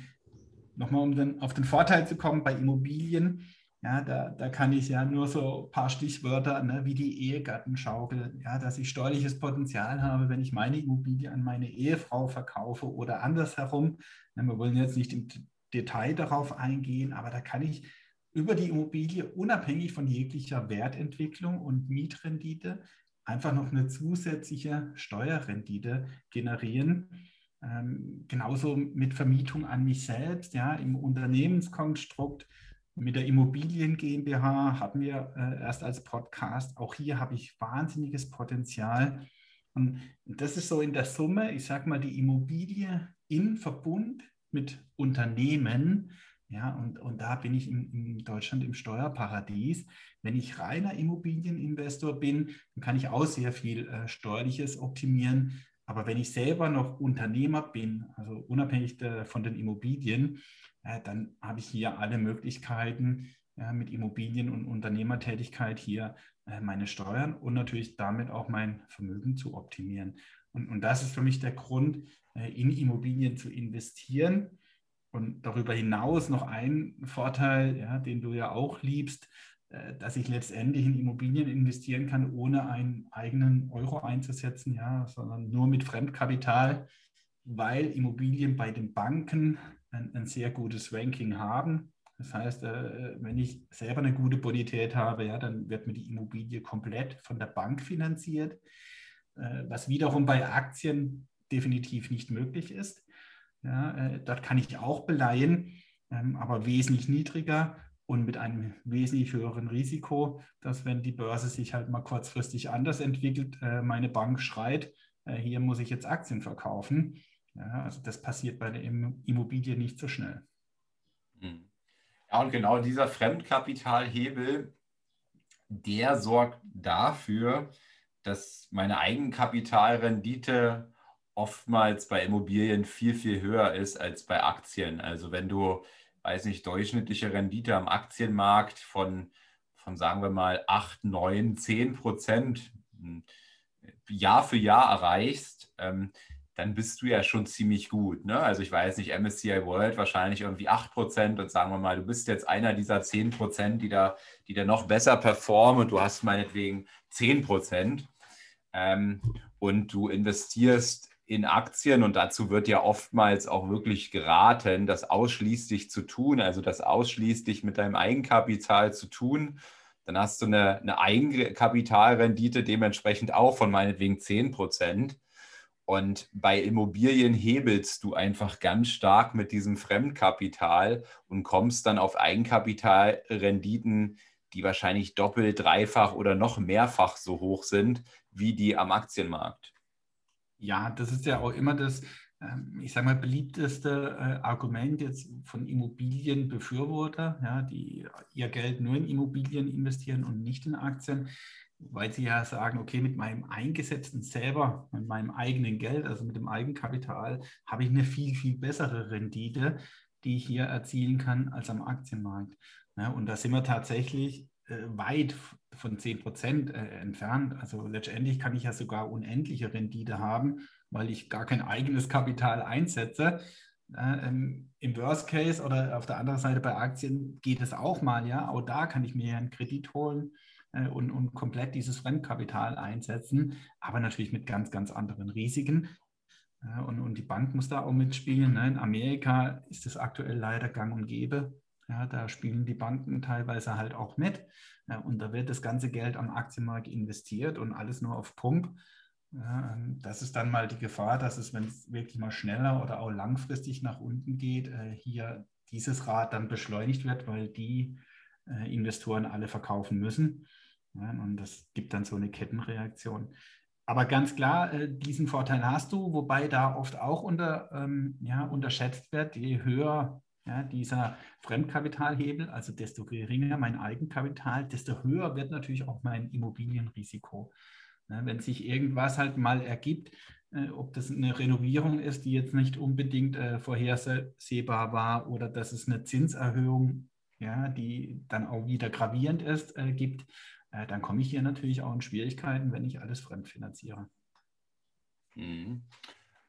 nochmal, um dann auf den Vorteil zu kommen, bei Immobilien, ja, da, da kann ich ja nur so ein paar Stichwörter ne, wie die Ehegattenschaukel, ja, dass ich steuerliches Potenzial habe, wenn ich meine Immobilie an meine Ehefrau verkaufe oder andersherum. Ja, wir wollen jetzt nicht im Detail darauf eingehen, aber da kann ich über die Immobilie unabhängig von jeglicher Wertentwicklung und Mietrendite einfach noch eine zusätzliche Steuerrendite generieren ähm, genauso mit Vermietung an mich selbst, ja, im Unternehmenskonstrukt. Mit der Immobilien GmbH hatten wir äh, erst als Podcast. Auch hier habe ich wahnsinniges Potenzial. Und das ist so in der Summe, ich sage mal, die Immobilie in Verbund mit Unternehmen. Ja, und, und da bin ich in, in Deutschland im Steuerparadies. Wenn ich reiner Immobilieninvestor bin, dann kann ich auch sehr viel äh, Steuerliches optimieren. Aber wenn ich selber noch Unternehmer bin, also unabhängig von den Immobilien, äh, dann habe ich hier alle Möglichkeiten, ja, mit Immobilien und Unternehmertätigkeit hier äh, meine Steuern und natürlich damit auch mein Vermögen zu optimieren. Und, und das ist für mich der Grund, äh, in Immobilien zu investieren. Und darüber hinaus noch ein Vorteil, ja, den du ja auch liebst, äh, dass ich letztendlich in Immobilien investieren kann, ohne einen eigenen Euro einzusetzen, ja, sondern nur mit Fremdkapital, weil Immobilien bei den Banken ein, ein sehr gutes Ranking haben. Das heißt, äh, wenn ich selber eine gute Bonität habe, ja, dann wird mir die Immobilie komplett von der Bank finanziert, äh, was wiederum bei Aktien definitiv nicht möglich ist. Ja, dort kann ich auch beleihen, ähm, aber wesentlich niedriger und mit einem wesentlich höheren Risiko, dass wenn die Börse sich halt mal kurzfristig anders entwickelt, äh, meine Bank schreit, äh, hier muss ich jetzt Aktien verkaufen. Ja, also das passiert bei der Immobilie nicht so schnell. Hm. Ja, und genau dieser Fremdkapitalhebel, der sorgt dafür, dass meine Eigenkapitalrendite oftmals bei Immobilien viel, viel höher ist als bei Aktien. Also wenn du weiß nicht, durchschnittliche Rendite am Aktienmarkt von, von sagen wir mal 8, 9, 10 Prozent hm, Jahr für Jahr erreichst, ähm, dann bist du ja schon ziemlich gut. Ne? Also ich weiß nicht, MSCI World wahrscheinlich irgendwie 8 Prozent und sagen wir mal, du bist jetzt einer dieser 10 Prozent, die da, die da noch besser performen und du hast meinetwegen 10 Prozent ähm, und du investierst in Aktien und dazu wird ja oftmals auch wirklich geraten, das ausschließlich zu tun, also das ausschließlich mit deinem Eigenkapital zu tun. Dann hast du eine, eine Eigenkapitalrendite dementsprechend auch von meinetwegen 10 Prozent. Und bei Immobilien hebelst du einfach ganz stark mit diesem Fremdkapital und kommst dann auf Eigenkapitalrenditen, die wahrscheinlich doppelt, dreifach oder noch mehrfach so hoch sind wie die am Aktienmarkt. Ja, das ist ja auch immer das, ähm, ich sage mal, beliebteste äh, Argument jetzt von Immobilienbefürworter, ja, die ihr Geld nur in Immobilien investieren und nicht in Aktien, weil sie ja sagen, okay, mit meinem eingesetzten selber, mit meinem eigenen Geld, also mit dem Eigenkapital, habe ich eine viel, viel bessere Rendite, die ich hier erzielen kann als am Aktienmarkt. Ja, und da sind wir tatsächlich weit von 10 Prozent äh, entfernt. Also letztendlich kann ich ja sogar unendliche Rendite haben, weil ich gar kein eigenes Kapital einsetze. Ähm, Im Worst Case oder auf der anderen Seite bei Aktien geht es auch mal, ja. Auch da kann ich mir einen Kredit holen äh, und, und komplett dieses Fremdkapital einsetzen, aber natürlich mit ganz, ganz anderen Risiken. Und, und die Bank muss da auch mitspielen. Ne? In Amerika ist es aktuell leider gang und gäbe. Ja, da spielen die Banken teilweise halt auch mit. Ja, und da wird das ganze Geld am Aktienmarkt investiert und alles nur auf Pump. Ja, das ist dann mal die Gefahr, dass es, wenn es wirklich mal schneller oder auch langfristig nach unten geht, äh, hier dieses Rad dann beschleunigt wird, weil die äh, Investoren alle verkaufen müssen. Ja, und das gibt dann so eine Kettenreaktion. Aber ganz klar, äh, diesen Vorteil hast du, wobei da oft auch unter, ähm, ja, unterschätzt wird, je höher ja, dieser Fremdkapitalhebel, also desto geringer mein Eigenkapital, desto höher wird natürlich auch mein Immobilienrisiko. Ja, wenn sich irgendwas halt mal ergibt, äh, ob das eine Renovierung ist, die jetzt nicht unbedingt äh, vorhersehbar war oder dass es eine Zinserhöhung, ja, die dann auch wieder gravierend ist, äh, gibt, äh, dann komme ich hier natürlich auch in Schwierigkeiten, wenn ich alles fremdfinanziere. Mhm.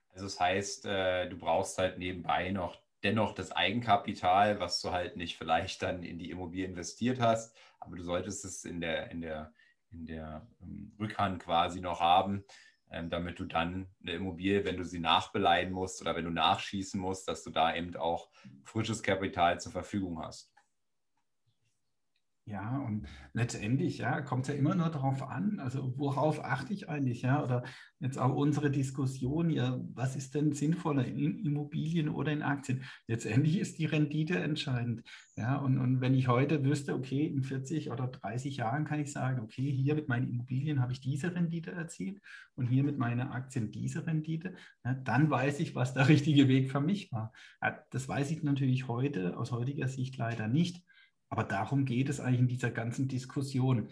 Also das heißt, äh, du brauchst halt nebenbei noch dennoch das Eigenkapital, was du halt nicht vielleicht dann in die Immobilie investiert hast, aber du solltest es in der, in der, in der ähm, Rückhand quasi noch haben, ähm, damit du dann eine Immobilie, wenn du sie nachbeleihen musst oder wenn du nachschießen musst, dass du da eben auch frisches Kapital zur Verfügung hast. Ja, und letztendlich ja, kommt es ja immer nur darauf an, also worauf achte ich eigentlich, ja, oder jetzt auch unsere Diskussion, ja, was ist denn sinnvoller in Immobilien oder in Aktien? Letztendlich ist die Rendite entscheidend, ja, und, und wenn ich heute wüsste, okay, in 40 oder 30 Jahren kann ich sagen, okay, hier mit meinen Immobilien habe ich diese Rendite erzielt und hier mit meinen Aktien diese Rendite, ja, dann weiß ich, was der richtige Weg für mich war. Ja, das weiß ich natürlich heute aus heutiger Sicht leider nicht. Aber darum geht es eigentlich in dieser ganzen Diskussion.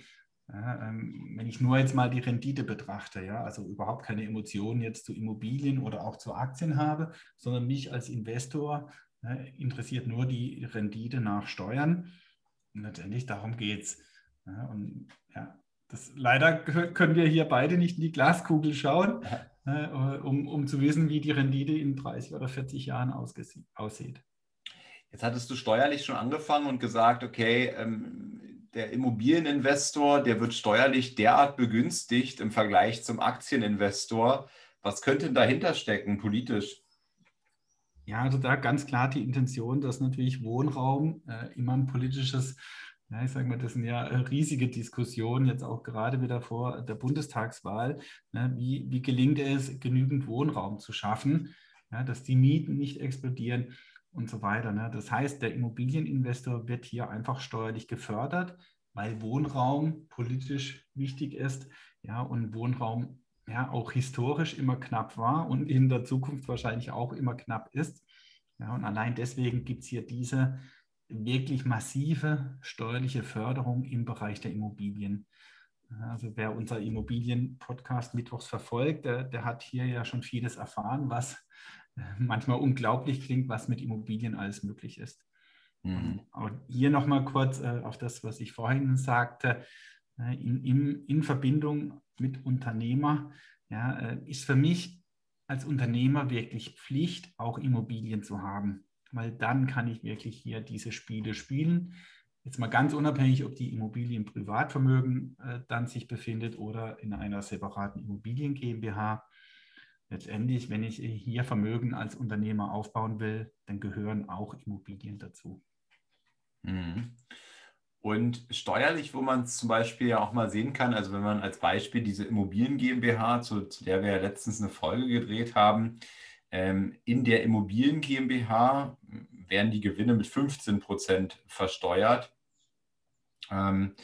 Ja, ähm, wenn ich nur jetzt mal die Rendite betrachte, ja, also überhaupt keine Emotionen jetzt zu Immobilien oder auch zu Aktien habe, sondern mich als Investor ja, interessiert nur die Rendite nach Steuern. Und letztendlich darum geht es. Ja, und ja, das, leider können wir hier beide nicht in die Glaskugel schauen, um, um zu wissen, wie die Rendite in 30 oder 40 Jahren aussieht. Jetzt hattest du steuerlich schon angefangen und gesagt, okay, ähm, der Immobilieninvestor, der wird steuerlich derart begünstigt im Vergleich zum Aktieninvestor. Was könnte denn dahinter stecken politisch? Ja, also da ganz klar die Intention, dass natürlich Wohnraum äh, immer ein politisches, ja, ich sage mal, das sind ja äh, riesige Diskussionen, jetzt auch gerade wieder vor der Bundestagswahl. Ne, wie, wie gelingt es, genügend Wohnraum zu schaffen, ja, dass die Mieten nicht explodieren? Und so weiter. Ne? Das heißt, der Immobilieninvestor wird hier einfach steuerlich gefördert, weil Wohnraum politisch wichtig ist ja, und Wohnraum ja auch historisch immer knapp war und in der Zukunft wahrscheinlich auch immer knapp ist. Ja, und allein deswegen gibt es hier diese wirklich massive steuerliche Förderung im Bereich der Immobilien. Also wer unser Immobilien-Podcast Mittwochs verfolgt, der, der, hat hier ja schon vieles erfahren, was manchmal unglaublich klingt, was mit Immobilien alles möglich ist. Mhm. Und hier nochmal kurz äh, auf das, was ich vorhin sagte, äh, in, in, in, Verbindung mit Unternehmer, ja, äh, ist für mich als Unternehmer wirklich Pflicht, auch Immobilien zu haben, weil dann kann ich wirklich hier diese Spiele spielen. Jetzt mal ganz unabhängig, ob die Immobilie im Privatvermögen äh, dann sich befindet oder in einer separaten Immobilien GmbH letztendlich, wenn ich hier Vermögen als Unternehmer aufbauen will, dann gehören auch Immobilien dazu. Mhm. Und steuerlich, wo man es zum Beispiel ja auch mal sehen kann, also wenn man als Beispiel diese Immobilien GmbH, zu, zu der wir ja letztens eine Folge gedreht haben, ähm, in der Immobilien GmbH werden die Gewinne mit 15 Prozent versteuert. Ähm,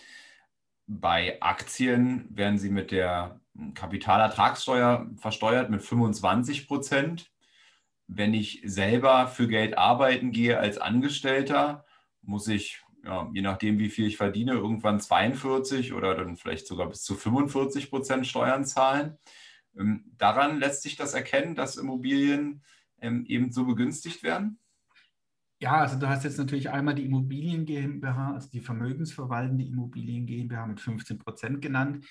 bei Aktien werden sie mit der Kapitalertragssteuer versteuert mit 25 Prozent. Wenn ich selber für Geld arbeiten gehe als Angestellter, muss ich, ja, je nachdem, wie viel ich verdiene, irgendwann 42 oder dann vielleicht sogar bis zu 45 Prozent Steuern zahlen. Ähm, daran lässt sich das erkennen, dass Immobilien ähm, eben so begünstigt werden? Ja, also du hast jetzt natürlich einmal die Immobilien GmbH, also die vermögensverwaltende Immobilien GmbH mit 15 Prozent genannt.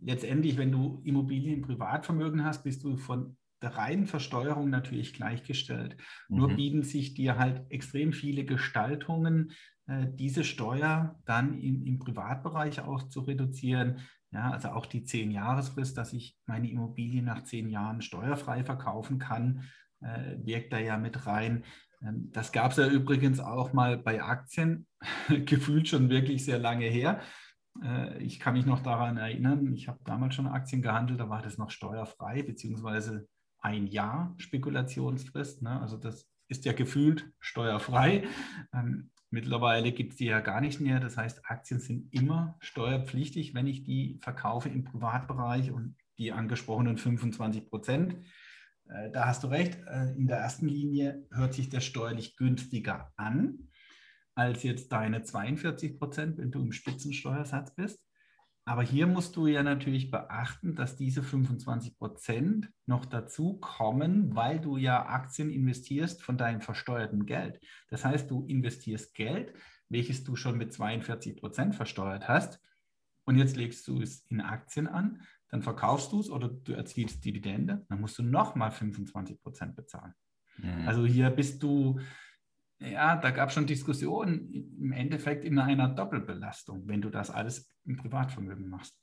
Letztendlich, wenn du Immobilien Privatvermögen hast, bist du von der reinen Versteuerung natürlich gleichgestellt. Mhm. Nur bieten sich dir halt extrem viele Gestaltungen, äh, diese Steuer dann in, im Privatbereich auch zu reduzieren. Ja, also auch die zehn Jahresfrist, dass ich meine Immobilie nach zehn Jahren steuerfrei verkaufen kann, äh, wirkt da ja mit rein. Ähm, das gab es ja übrigens auch mal bei Aktien, gefühlt schon wirklich sehr lange her. Äh, ich kann mich noch daran erinnern, ich habe damals schon Aktien gehandelt, da war das noch steuerfrei, beziehungsweise ein Jahr Spekulationsfrist. Ne? Also das ist ja gefühlt steuerfrei. Ähm, mittlerweile gibt es die ja gar nicht mehr. Das heißt, Aktien sind immer steuerpflichtig, wenn ich die verkaufe im Privatbereich und die angesprochenen 25 Prozent. Äh, da hast du recht, äh, in der ersten Linie hört sich das steuerlich günstiger an als jetzt deine 42 Prozent, wenn du im Spitzensteuersatz bist. Aber hier musst du ja natürlich beachten, dass diese 25 Prozent noch dazu kommen, weil du ja Aktien investierst von deinem versteuerten Geld. Das heißt, du investierst Geld, welches du schon mit 42 Prozent versteuert hast. Und jetzt legst du es in Aktien an, dann verkaufst du es oder du erzielst Dividende, dann musst du nochmal 25 Prozent bezahlen. Mhm. Also hier bist du ja, da gab es schon Diskussionen im Endeffekt in einer Doppelbelastung, wenn du das alles im Privatvermögen machst.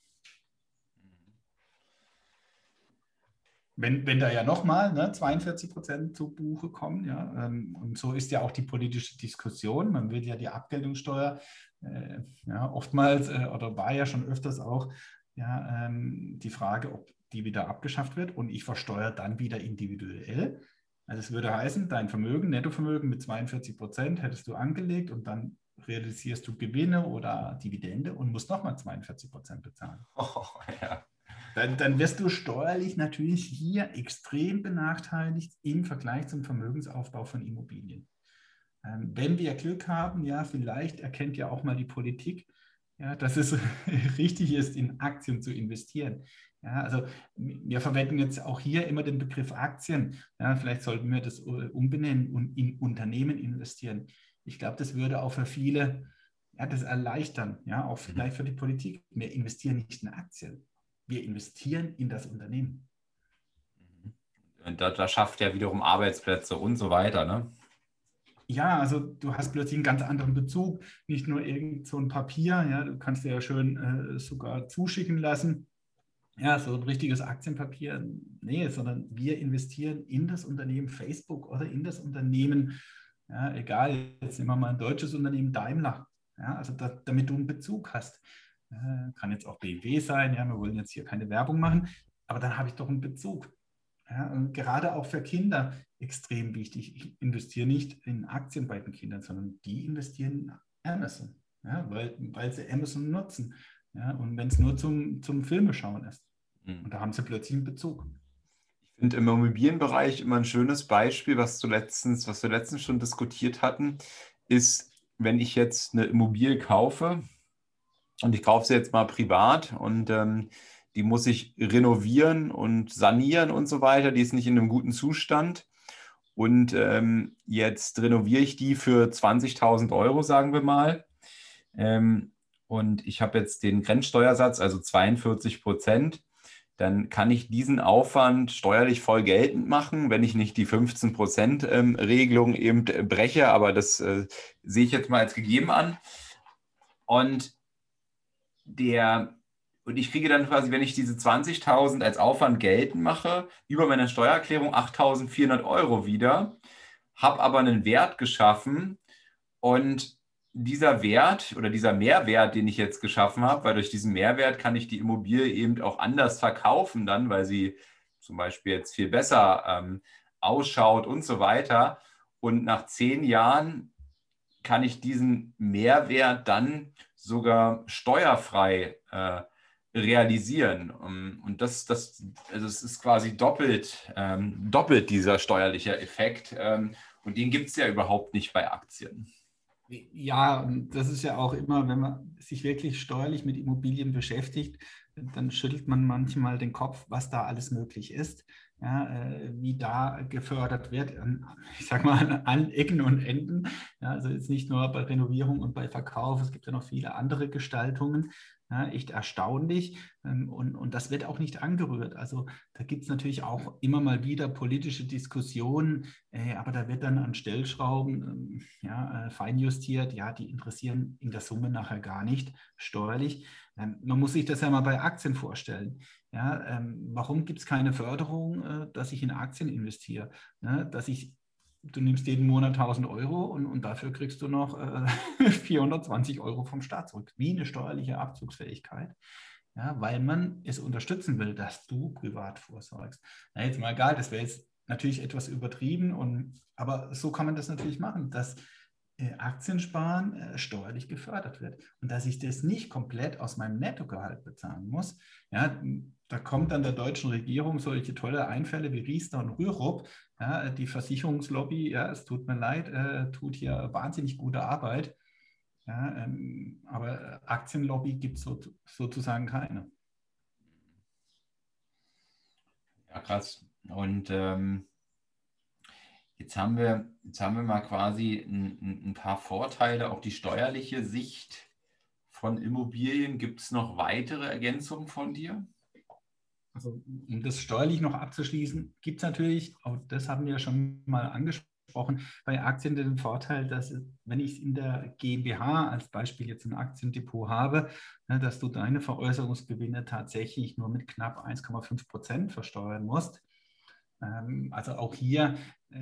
Wenn, wenn da ja nochmal ne, 42 Prozent zu Buche kommen, ja, ähm, und so ist ja auch die politische Diskussion. Man will ja die Abgeltungssteuer äh, ja, oftmals äh, oder war ja schon öfters auch ja, ähm, die Frage, ob die wieder abgeschafft wird und ich versteuere dann wieder individuell. Also es würde heißen, dein Vermögen, Nettovermögen mit 42 Prozent hättest du angelegt und dann realisierst du Gewinne oder Dividende und musst nochmal 42 Prozent bezahlen. Oh, ja. dann, dann wirst du steuerlich natürlich hier extrem benachteiligt im Vergleich zum Vermögensaufbau von Immobilien. Ähm, wenn wir Glück haben, ja, vielleicht erkennt ja auch mal die Politik, ja, dass es richtig ist, in Aktien zu investieren. Ja, also wir verwenden jetzt auch hier immer den Begriff Aktien. Ja, vielleicht sollten wir das äh, umbenennen und in Unternehmen investieren. Ich glaube, das würde auch für viele ja, das erleichtern, ja, auch mhm. vielleicht für die Politik. Wir investieren nicht in Aktien, wir investieren in das Unternehmen. Mhm. Und da, das schafft ja wiederum Arbeitsplätze und so weiter, ne? Ja, also du hast plötzlich einen ganz anderen Bezug, nicht nur irgend so ein Papier, ja, du kannst dir ja schön äh, sogar zuschicken lassen ja, so ein richtiges Aktienpapier, nee, sondern wir investieren in das Unternehmen Facebook oder in das Unternehmen, ja, egal, jetzt nehmen wir mal ein deutsches Unternehmen, Daimler, ja, also da, damit du einen Bezug hast. Ja, kann jetzt auch BMW sein, ja, wir wollen jetzt hier keine Werbung machen, aber dann habe ich doch einen Bezug. Ja, gerade auch für Kinder extrem wichtig. Ich investiere nicht in Aktien bei den Kindern, sondern die investieren in Amazon, ja, weil, weil sie Amazon nutzen. Ja, und wenn es nur zum, zum Filmeschauen ist. Mhm. Und da haben sie plötzlich einen Bezug. Ich finde im Immobilienbereich immer ein schönes Beispiel, was, du letztens, was wir letztens schon diskutiert hatten, ist, wenn ich jetzt eine Immobilie kaufe und ich kaufe sie jetzt mal privat und ähm, die muss ich renovieren und sanieren und so weiter, die ist nicht in einem guten Zustand. Und ähm, jetzt renoviere ich die für 20.000 Euro, sagen wir mal. Ähm, und ich habe jetzt den Grenzsteuersatz, also 42 Prozent, dann kann ich diesen Aufwand steuerlich voll geltend machen, wenn ich nicht die 15 Prozent ähm, Regelung eben breche. Aber das äh, sehe ich jetzt mal als gegeben an. Und der und ich kriege dann quasi, wenn ich diese 20.000 als Aufwand geltend mache, über meine Steuererklärung 8.400 Euro wieder, habe aber einen Wert geschaffen und dieser Wert oder dieser Mehrwert, den ich jetzt geschaffen habe, weil durch diesen Mehrwert kann ich die Immobilie eben auch anders verkaufen dann, weil sie zum Beispiel jetzt viel besser ähm, ausschaut und so weiter. Und nach zehn Jahren kann ich diesen Mehrwert dann sogar steuerfrei äh, realisieren. Und das, das, also es ist quasi doppelt, ähm, doppelt dieser steuerliche Effekt. Ähm, und den gibt es ja überhaupt nicht bei Aktien. Ja, das ist ja auch immer, wenn man sich wirklich steuerlich mit Immobilien beschäftigt, dann schüttelt man manchmal den Kopf, was da alles möglich ist. ja, äh, wie da gefördert wird, an, ich sage mal an allen Ecken und Enden. Ja, also jetzt nicht nur bei Renovierung und bei Verkauf, es gibt ja noch viele andere Gestaltungen. Ja, echt erstaunlich. Ähm, und, und das wird auch nicht angerührt. Also da gibt es natürlich auch immer mal wieder politische Diskussionen, äh, aber da wird dann an Stellschrauben ähm, ja, äh, feinjustiert. Ja, die interessieren in der Summe nachher gar nicht steuerlich. Ähm, man muss sich das ja mal bei Aktien vorstellen. Ja, ähm, warum gibt es keine Förderung, äh, dass ich in Aktien investiere? Ne, dass ich du nimmst jeden Monat 1000 Euro und, und dafür kriegst du noch äh, 420 Euro vom Staat zurück, wie eine steuerliche Abzugsfähigkeit. Ja, weil man es unterstützen will, dass du privat vorsorgst. Na, jetzt mal egal, das wäre jetzt natürlich etwas übertrieben, und, aber so kann man das natürlich machen, dass Aktiensparen äh, steuerlich gefördert wird und dass ich das nicht komplett aus meinem Nettogehalt bezahlen muss. Ja, da kommt dann der deutschen Regierung solche tolle Einfälle wie Riester und Rürup. Ja, die Versicherungslobby, ja, es tut mir leid, äh, tut hier wahnsinnig gute Arbeit. Ja, ähm, aber Aktienlobby gibt es so, sozusagen keine. Ja, krass. Und ähm, jetzt, haben wir, jetzt haben wir mal quasi ein, ein paar Vorteile, auch die steuerliche Sicht von Immobilien. Gibt es noch weitere Ergänzungen von dir? Also um das steuerlich noch abzuschließen, gibt es natürlich, auch das haben wir schon mal angesprochen, bei Aktien den Vorteil, dass wenn ich in der GmbH als Beispiel jetzt ein Aktiendepot habe, ne, dass du deine Veräußerungsgewinne tatsächlich nur mit knapp 1,5 Prozent versteuern musst. Ähm, also auch hier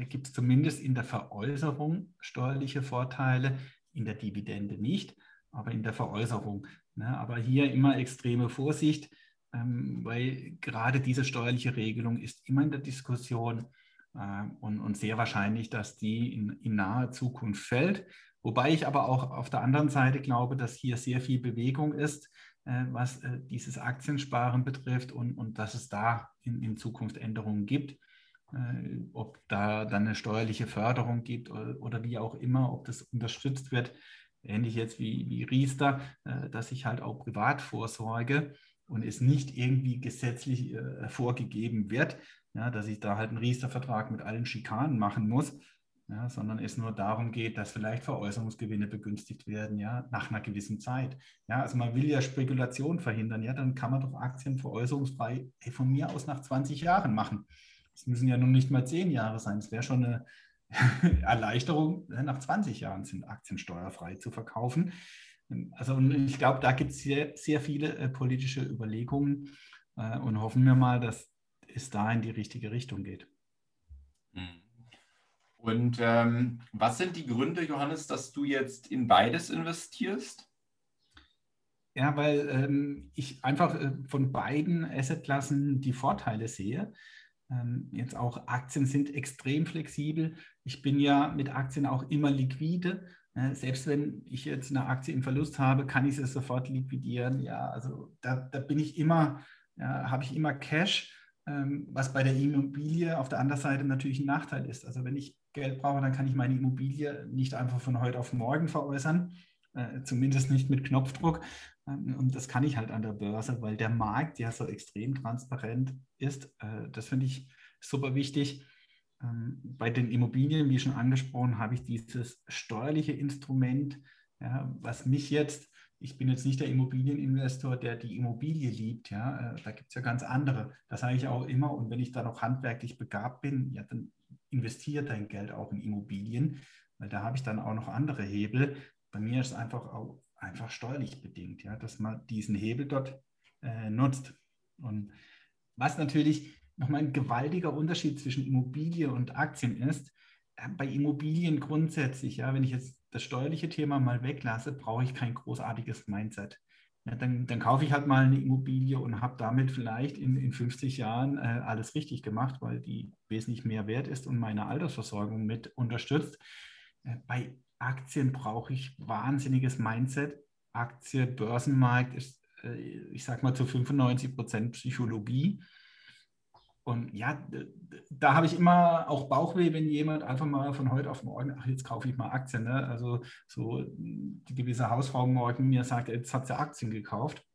gibt es zumindest in der Veräußerung steuerliche Vorteile, in der Dividende nicht, aber in der Veräußerung. Ne. Aber hier immer extreme Vorsicht ähm, weil gerade diese steuerliche Regelung ist immer in der Diskussion äh, und, und, sehr wahrscheinlich, dass die in, in naher Zukunft fällt. Wobei ich aber auch auf der anderen Seite glaube, dass hier sehr viel Bewegung ist, äh, was äh, dieses Aktiensparen betrifft und, und dass es da in, in Zukunft Änderungen gibt. Äh, ob da dann eine steuerliche Förderung gibt oder, wie auch immer, ob das unterstützt wird, ähnlich jetzt wie, wie Riester, äh, dass ich halt auch privat vorsorge und es nicht irgendwie gesetzlich äh, vorgegeben wird, ja, dass ich da halt einen Riester-Vertrag mit allen Schikanen machen muss, ja, sondern es nur darum geht, dass vielleicht Veräußerungsgewinne begünstigt werden, ja, nach einer gewissen Zeit. Ja, also man will ja Spekulation verhindern, ja, dann kann man doch Aktien veräußerungsfrei hey, von mir aus nach 20 Jahren machen. Es müssen ja nun nicht mal 10 Jahre sein, es wäre schon eine Erleichterung, nach 20 Jahren sind Aktien steuerfrei zu verkaufen. Also ich glaube, da gibt es sehr, sehr viele äh, politische Überlegungen äh, und hoffen wir mal, dass es da in die richtige Richtung geht. Mhm. Und ähm, was sind die Gründe, Johannes, dass du jetzt in beides investierst? Ja, weil ähm, ich einfach äh, von beiden Assetklassen die Vorteile sehe. Ähm, jetzt auch Aktien sind extrem flexibel. Ich bin ja mit Aktien auch immer liquide selbst wenn ich jetzt eine Aktie im Verlust habe, kann ich sie sofort liquidieren. Ja, also da, da bin ich immer, ja, habe ich immer Cash, ähm, was bei der Immobilie auf der anderen Seite natürlich ein Nachteil ist. Also wenn ich Geld brauche, dann kann ich meine Immobilie nicht einfach von heute auf morgen veräußern, äh, zumindest nicht mit Knopfdruck. Ähm, und das kann ich halt an der Börse, weil der Markt ja so extrem transparent ist. Äh, das finde ich super wichtig. Ähm, bei den Immobilien, wie schon angesprochen, habe ich dieses steuerliche Instrument, ja, was mich jetzt, ich bin jetzt nicht der Immobilieninvestor, der die Immobilie liebt, ja, äh, da gibt es ja ganz andere. Das sage ich auch immer. Und wenn ich da noch handwerklich begabt bin, ja, dann investiere dein Geld auch in Immobilien, weil da habe ich dann auch noch andere Hebel. Bei mir ist es einfach auch einfach steuerlich bedingt, ja, dass man diesen Hebel dort äh, nutzt. Und was natürlich nochmal ein gewaltiger Unterschied zwischen Immobilie und Aktien ist. Äh, bei Immobilien grundsätzlich, ja, wenn ich jetzt das steuerliche Thema mal weglasse, brauche ich kein großartiges Mindset. Ja, dann, dann, kaufe ich halt mal eine Immobilie und habe damit vielleicht in, in 50 Jahren äh, alles richtig gemacht, weil die wesentlich mehr wert ist und meine Altersversorgung mit unterstützt. Äh, bei Aktien brauche ich wahnsinniges Mindset. Aktie, Börsenmarkt ist, äh, ich sage mal, zu 95 Prozent Psychologie. Und ja, da habe ich immer auch Bauchweh, wenn jemand einfach mal von heute auf morgen, ach, jetzt kaufe ich mal Aktien. Ne? Also so die gewisse Hausfrau morgen mir sagt, jetzt hat sie Aktien gekauft.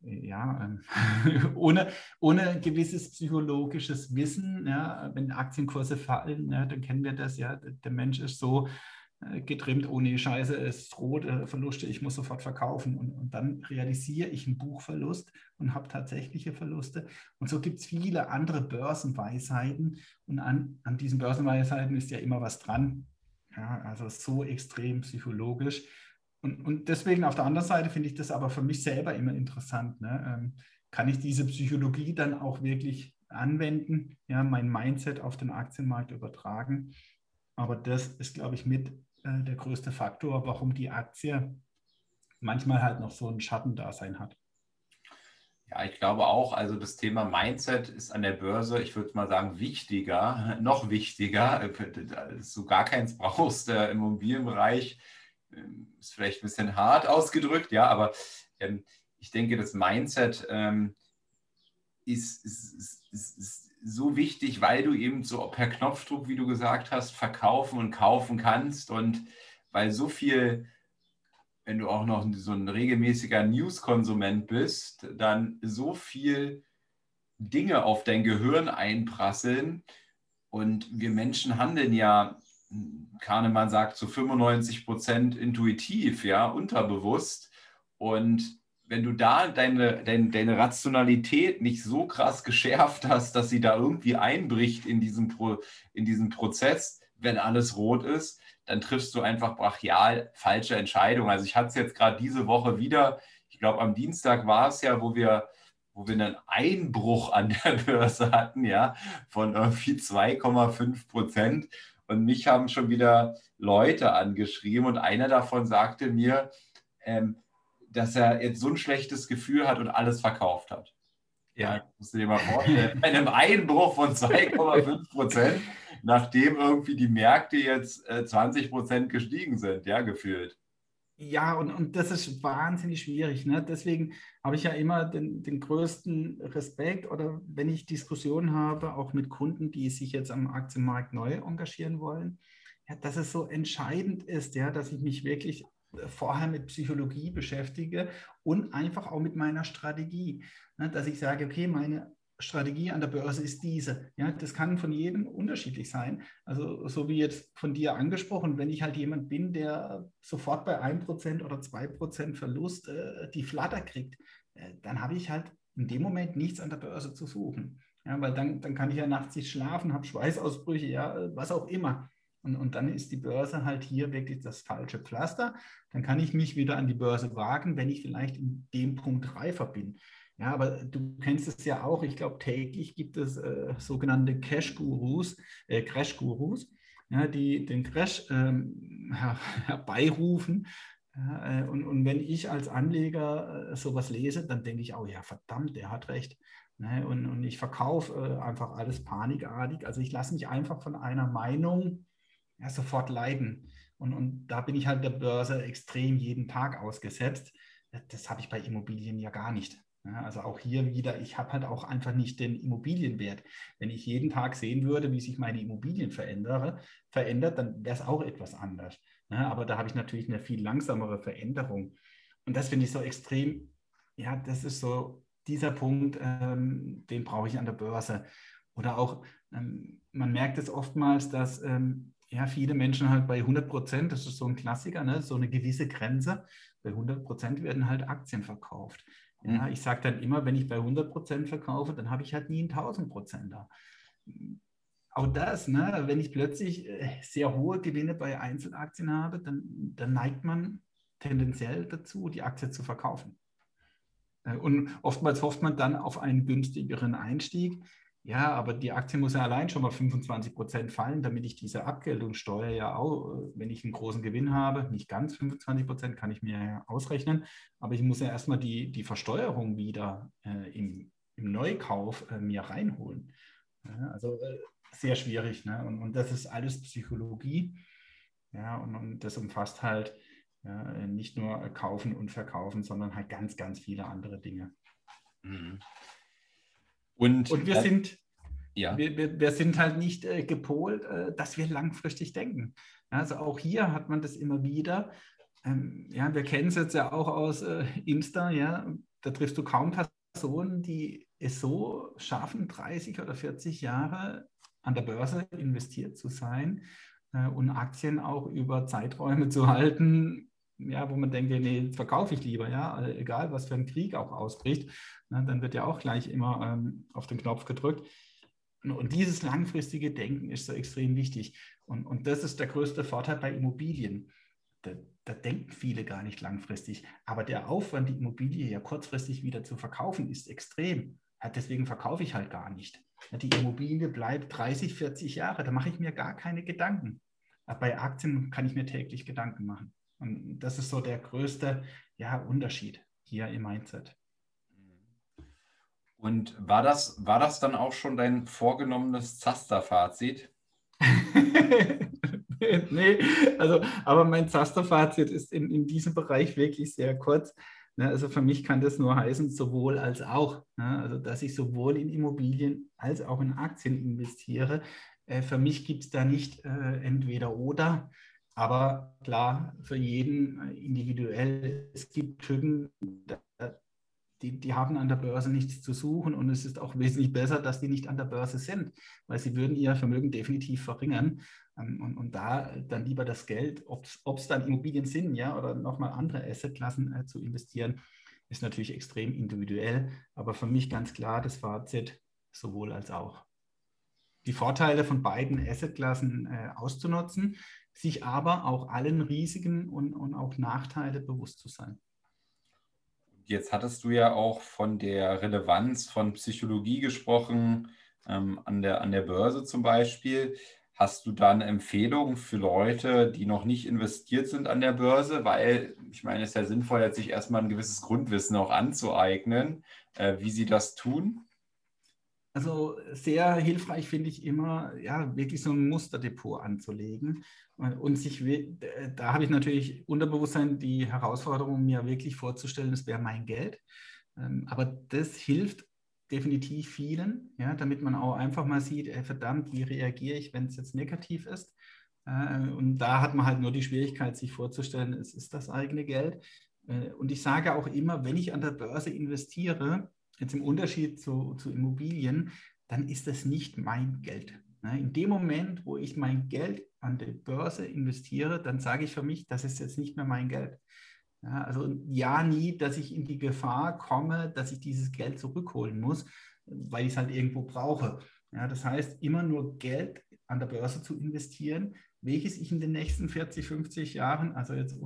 ja, ähm, ohne, ohne gewisses psychologisches Wissen, ja, wenn Aktienkurse fallen, ja, dann kennen wir das ja, der Mensch ist so getrimmt, oh nee, scheiße, es droht äh, Verluste, ich muss sofort verkaufen. Und, und dann realisiere ich einen Buchverlust und habe tatsächliche Verluste. Und so gibt es viele andere Börsenweisheiten. Und an, an diesen Börsenweisheiten ist ja immer was dran. Ja, also so extrem psychologisch. Und, und deswegen auf der anderen Seite finde ich das aber für mich selber immer interessant. Ne? Ähm, kann ich diese Psychologie dann auch wirklich anwenden, ja, mein Mindset auf den Aktienmarkt übertragen? Aber das ist, glaube ich, mit äh, der größte Faktor, warum die Aktie manchmal halt noch so ein Schattendasein hat. Ja, ich glaube auch, also das Thema Mindset ist an der Börse, ich würde mal sagen, wichtiger, noch wichtiger, dass du gar keins brauchst äh, im Immobilienbereich. Ähm, ist vielleicht ein bisschen hart ausgedrückt, ja, aber ähm, ich denke, das Mindset ähm, ist, ist, ist, ist, so wichtig, weil du eben so per Knopfdruck, wie du gesagt hast, verkaufen und kaufen kannst und weil so viel, wenn du auch noch so ein regelmäßiger News-Konsument bist, dann so viel Dinge auf dein Gehirn einprasseln. Und wir Menschen handeln ja, Kahnemann sagt, zu 95 Prozent intuitiv, ja, unterbewusst. Und wenn du da deine, deine, deine, Rationalität nicht so krass geschärft hast, dass sie da irgendwie einbricht in diesem, Pro, in diesem Prozess, wenn alles rot ist, dann triffst du einfach brachial falsche Entscheidungen. Also ich hatte es jetzt gerade diese Woche wieder, ich glaube am Dienstag war es ja, wo wir, wo wir einen Einbruch an der Börse hatten, ja, von irgendwie 2,5 Prozent. Und mich haben schon wieder Leute angeschrieben und einer davon sagte mir, ähm, dass er jetzt so ein schlechtes Gefühl hat und alles verkauft hat. Ja, ja musst du dir mal vorstellen, bei einem Einbruch von 2,5 Prozent, nachdem irgendwie die Märkte jetzt 20 äh, Prozent gestiegen sind, ja, gefühlt. Ja, und, und das ist wahnsinnig schwierig. Ne? Deswegen habe ich ja immer den, den größten Respekt oder wenn ich Diskussionen habe, auch mit Kunden, die sich jetzt am Aktienmarkt neu engagieren wollen, ja, dass es so entscheidend ist, ja, dass ich mich wirklich vorher mit Psychologie beschäftige und einfach auch mit meiner Strategie. Ne, dass ich sage, okay, meine Strategie an der Börse ist diese. Ja, das kann von jedem unterschiedlich sein. Also so wie jetzt von dir angesprochen, wenn ich halt jemand bin, der sofort bei 1% oder 2% Verlust äh, die Flatter kriegt, äh, dann habe ich halt in dem Moment nichts an der Börse zu suchen. Ja, weil dann, dann kann ich ja nachts nicht schlafen, habe Schweißausbrüche, ja, was auch immer. Und, und dann ist die Börse halt hier wirklich das falsche Pflaster. Dann kann ich mich wieder an die Börse wagen, wenn ich vielleicht in dem Punkt reifer bin. Ja, aber du kennst es ja auch. Ich glaube, täglich gibt es äh, sogenannte Cash-Gurus, äh, Crash-Gurus, ja, die den Crash ähm, her herbeirufen. Ja, äh, und, und wenn ich als Anleger äh, sowas lese, dann denke ich, oh ja, verdammt, der hat recht. Ne? Und, und ich verkaufe äh, einfach alles panikartig. Also ich lasse mich einfach von einer Meinung ja, sofort leiden. Und, und da bin ich halt der Börse extrem jeden Tag ausgesetzt. Das habe ich bei Immobilien ja gar nicht. Ja, also auch hier wieder, ich habe halt auch einfach nicht den Immobilienwert. Wenn ich jeden Tag sehen würde, wie sich meine Immobilien verändere, verändert, dann wäre es auch etwas anders. Ja, aber da habe ich natürlich eine viel langsamere Veränderung. Und das finde ich so extrem, ja, das ist so dieser Punkt, ähm, den brauche ich an der Börse. Oder auch, ähm, man merkt es oftmals, dass ähm, ja, viele Menschen halt bei 100 Prozent, das ist so ein Klassiker, ne? so eine gewisse Grenze. Bei 100 Prozent werden halt Aktien verkauft. Ja, mhm. ich sage dann immer, wenn ich bei 100 Prozent verkaufe, dann habe ich halt nie einen 1000 Prozent da. Auch das, ne? wenn ich plötzlich äh, sehr hohe Gewinne bei Einzelaktien habe, dann, dann neigt man tendenziell dazu, die Aktie zu verkaufen. Äh, und oftmals hofft man dann auf einen günstigeren Einstieg. Ja, aber die Aktie muss ja allein schon mal 25 Prozent fallen, damit ich diese Abgeltungssteuer ja auch, äh, wenn ich einen großen Gewinn habe, nicht ganz 25 Prozent kann ich mir ja ausrechnen, aber ich muss ja erstmal die, die Versteuerung wieder äh, im, im Neukauf äh, mir reinholen. Ja, also äh, sehr schwierig. Ne? Und, und das ist alles Psychologie. Ja, und, und das umfasst halt ja, nicht nur kaufen und verkaufen, sondern halt ganz, ganz viele andere Dinge. Mhm. Und, und wir, sind, ja. wir, wir, wir, sind halt nicht äh, gepolt, äh, dass wir langfristig denken. Also auch hier hat man das immer wieder. Ähm, ja, wir kennen es jetzt ja auch aus äh, Insta, ja. da triffst du kaum Personen, die es so schaffen, 30 oder 40 Jahre an der Börse investiert zu sein äh, und Aktien auch über Zeiträume zu halten, ja, wo man denkt, nee, verkaufe ich lieber, ja, also egal was für ein Krieg auch ausbricht, ne, dann wird ja auch gleich immer ähm, auf den Knopf gedrückt. Und dieses langfristige Denken ist so extrem wichtig. Und, und das ist der größte Vorteil bei Immobilien. Da, da, denken viele gar nicht langfristig. Aber der Aufwand, die Immobilie ja kurzfristig wieder zu verkaufen, ist extrem. deswegen verkaufe ich halt gar nicht. Die Immobilie bleibt 30, 40 Jahre. Da mache ich mir gar keine Gedanken. Aber bei Aktien kann ich mir täglich Gedanken machen. Und das ist so der größte ja, Unterschied hier im Mindset. Und war das, war das dann auch schon dein vorgenommenes Zaster-Fazit? nee, also, aber mein Zaster-Fazit ist in, in diesem Bereich wirklich sehr kurz. Ne, also für mich kann das nur heißen, sowohl als auch. Ne, also dass ich sowohl in Immobilien als auch in Aktien investiere. Äh, für mich gibt es da nicht äh, entweder oder. Aber klar, für jeden äh, individuell. Es gibt Typen, die, die haben an der Börse nichts zu suchen und es ist auch wesentlich besser, dass die nicht an der Börse sind, weil sie würden ihr Vermögen definitiv verringern. Ähm, und, und da dann lieber das Geld, ob es dann Immobilien sind, ja, oder nochmal andere Assetklassen äh, zu investieren, ist natürlich extrem individuell. Aber für mich ganz klar das Fazit, sowohl als auch. Die Vorteile von beiden Assetklassen äh, auszunutzen, sich aber auch allen Risiken und, und auch Nachteile bewusst zu sein. Jetzt hattest du ja auch von der Relevanz von Psychologie gesprochen, ähm, an, der, an der Börse zum Beispiel. Hast du da eine Empfehlung für Leute, die noch nicht investiert sind an der Börse? Weil ich meine, es ist ja sinnvoll, sich erstmal ein gewisses Grundwissen auch anzueignen, äh, wie sie das tun. Also sehr hilfreich finde ich immer, ja, wirklich so ein Musterdepot anzulegen. Und sich, da habe ich natürlich Unterbewusstsein die Herausforderung, mir wirklich vorzustellen, das wäre mein Geld. Ähm, aber das hilft definitiv vielen, ja, damit man auch einfach mal sieht, ey, verdammt, wie reagiere ich, wenn es jetzt negativ ist. Äh, und da hat man halt nur die Schwierigkeit, sich vorzustellen, es ist das eigene Geld. Äh, und ich sage auch immer, wenn ich an der Börse investiere, Jetzt im Unterschied zu, zu Immobilien, dann ist das nicht mein Geld. Ne? In dem Moment, wo ich mein Geld an der Börse investiere, dann sage ich für mich, das ist jetzt nicht mehr mein Geld. Ja, also ja, nie, dass ich in die Gefahr komme, dass ich dieses Geld zurückholen muss, weil ich es halt irgendwo brauche. Ja, das heißt, immer nur Geld an der Börse zu investieren, welches ich in den nächsten 40, 50 Jahren, also jetzt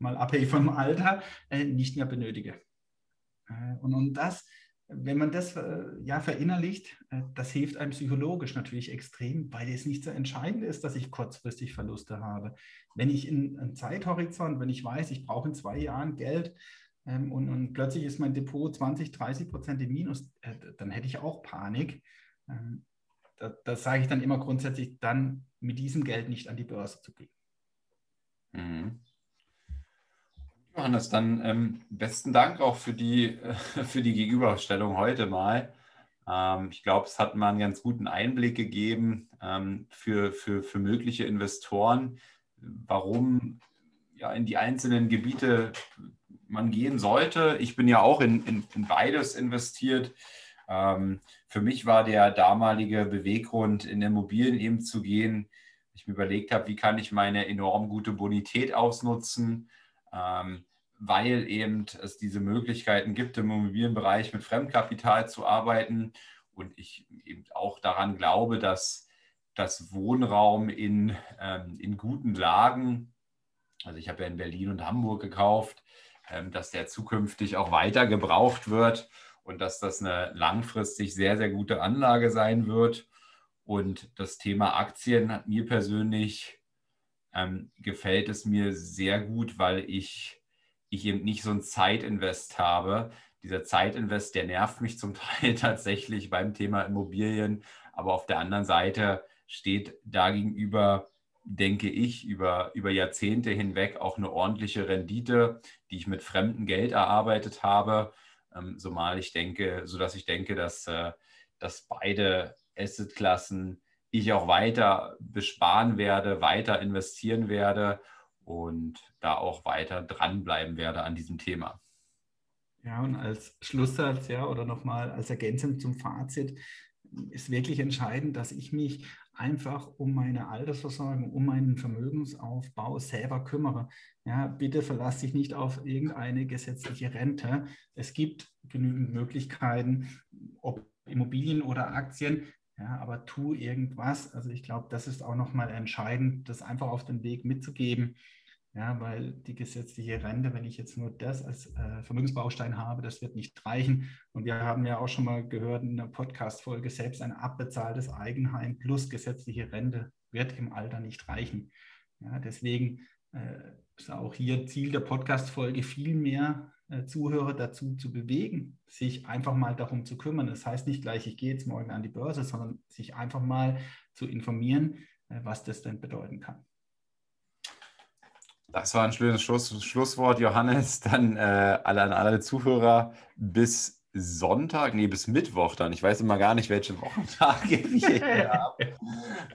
mal abhängig vom Alter, äh, nicht mehr benötige. Äh, und, und das wenn man das äh, ja verinnerlicht, äh, das hilft einem psychologisch natürlich extrem, weil es nicht so entscheidend ist, dass ich kurzfristig Verluste habe. Wenn ich in einem Zeithorizont, wenn ich weiß, ich brauche in zwei Jahren Geld ähm, und, und, plötzlich ist mein Depot 20, 30 Prozent im Minus, äh, dann hätte ich auch Panik. Ähm, da, das sage ich dann immer grundsätzlich, dann mit diesem Geld nicht an die Börse zu gehen. Mhm. Johannes, dann ähm, besten Dank auch für die, für die Gegenüberstellung heute mal. Ähm, ich glaube, es hat mal einen ganz guten Einblick gegeben ähm, für, für, für mögliche Investoren, warum ja, in die einzelnen Gebiete man gehen sollte. Ich bin ja auch in, in, in beides investiert. Ähm, für mich war der damalige Beweggrund, in Immobilien eben zu gehen. Ich mir überlegt habe, wie kann ich meine enorm gute Bonität ausnutzen ähm, weil eben es diese Möglichkeiten gibt, im Immobilienbereich mit Fremdkapital zu arbeiten und ich eben auch daran glaube, dass das Wohnraum in, ähm, in guten Lagen, also ich habe ja in Berlin und Hamburg gekauft, ähm, dass der zukünftig auch weiter gebraucht wird und dass das eine langfristig sehr, sehr gute Anlage sein wird. Und das Thema Aktien hat mir persönlich ähm, gefällt es mir sehr gut, weil ich, ich eben nicht so ein Zeitinvest habe. Dieser Zeitinvest, der nervt mich zum Teil tatsächlich beim Thema Immobilien. Aber auf der anderen Seite steht da gegenüber, denke ich, über, über Jahrzehnte hinweg auch eine ordentliche Rendite, die ich mit fremdem Geld erarbeitet habe. Ähm, zumal ich denke, sodass ich denke, dass, äh, dass beide Assetklassen ich auch weiter besparen werde, weiter investieren werde und da auch weiter dranbleiben werde an diesem Thema. Ja, und als Schlusssatz, ja, oder nochmal als Ergänzung zum Fazit, ist wirklich entscheidend, dass ich mich einfach um meine Altersversorgung, um meinen Vermögensaufbau selber kümmere. Ja, bitte verlass dich nicht auf irgendeine gesetzliche Rente. Es gibt genügend Möglichkeiten, ob Immobilien oder Aktien, ja, aber tu irgendwas. Also ich glaube, das ist auch nochmal entscheidend, das einfach auf den Weg mitzugeben. Ja, weil die gesetzliche Rente, wenn ich jetzt nur das als äh, Vermögensbaustein habe, das wird nicht reichen. Und wir haben ja auch schon mal gehört in der Podcast-Folge, selbst ein abbezahltes Eigenheim plus gesetzliche Rente wird im Alter nicht reichen. Ja, deswegen äh, ist auch hier Ziel der Podcast-Folge, viel mehr Zuhörer dazu zu bewegen, sich einfach mal darum zu kümmern. Das heißt nicht gleich, ich gehe jetzt morgen an die Börse, sondern sich einfach mal zu informieren, äh, was das denn bedeuten kann. Das war ein schönes Schluss, Schlusswort, Johannes. Dann äh, alle an alle Zuhörer bis Sonntag, nee, bis Mittwoch dann. Ich weiß immer gar nicht, welche Wochentage wir haben.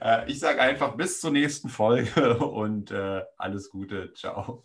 Äh, ich sage einfach bis zur nächsten Folge und äh, alles Gute. Ciao.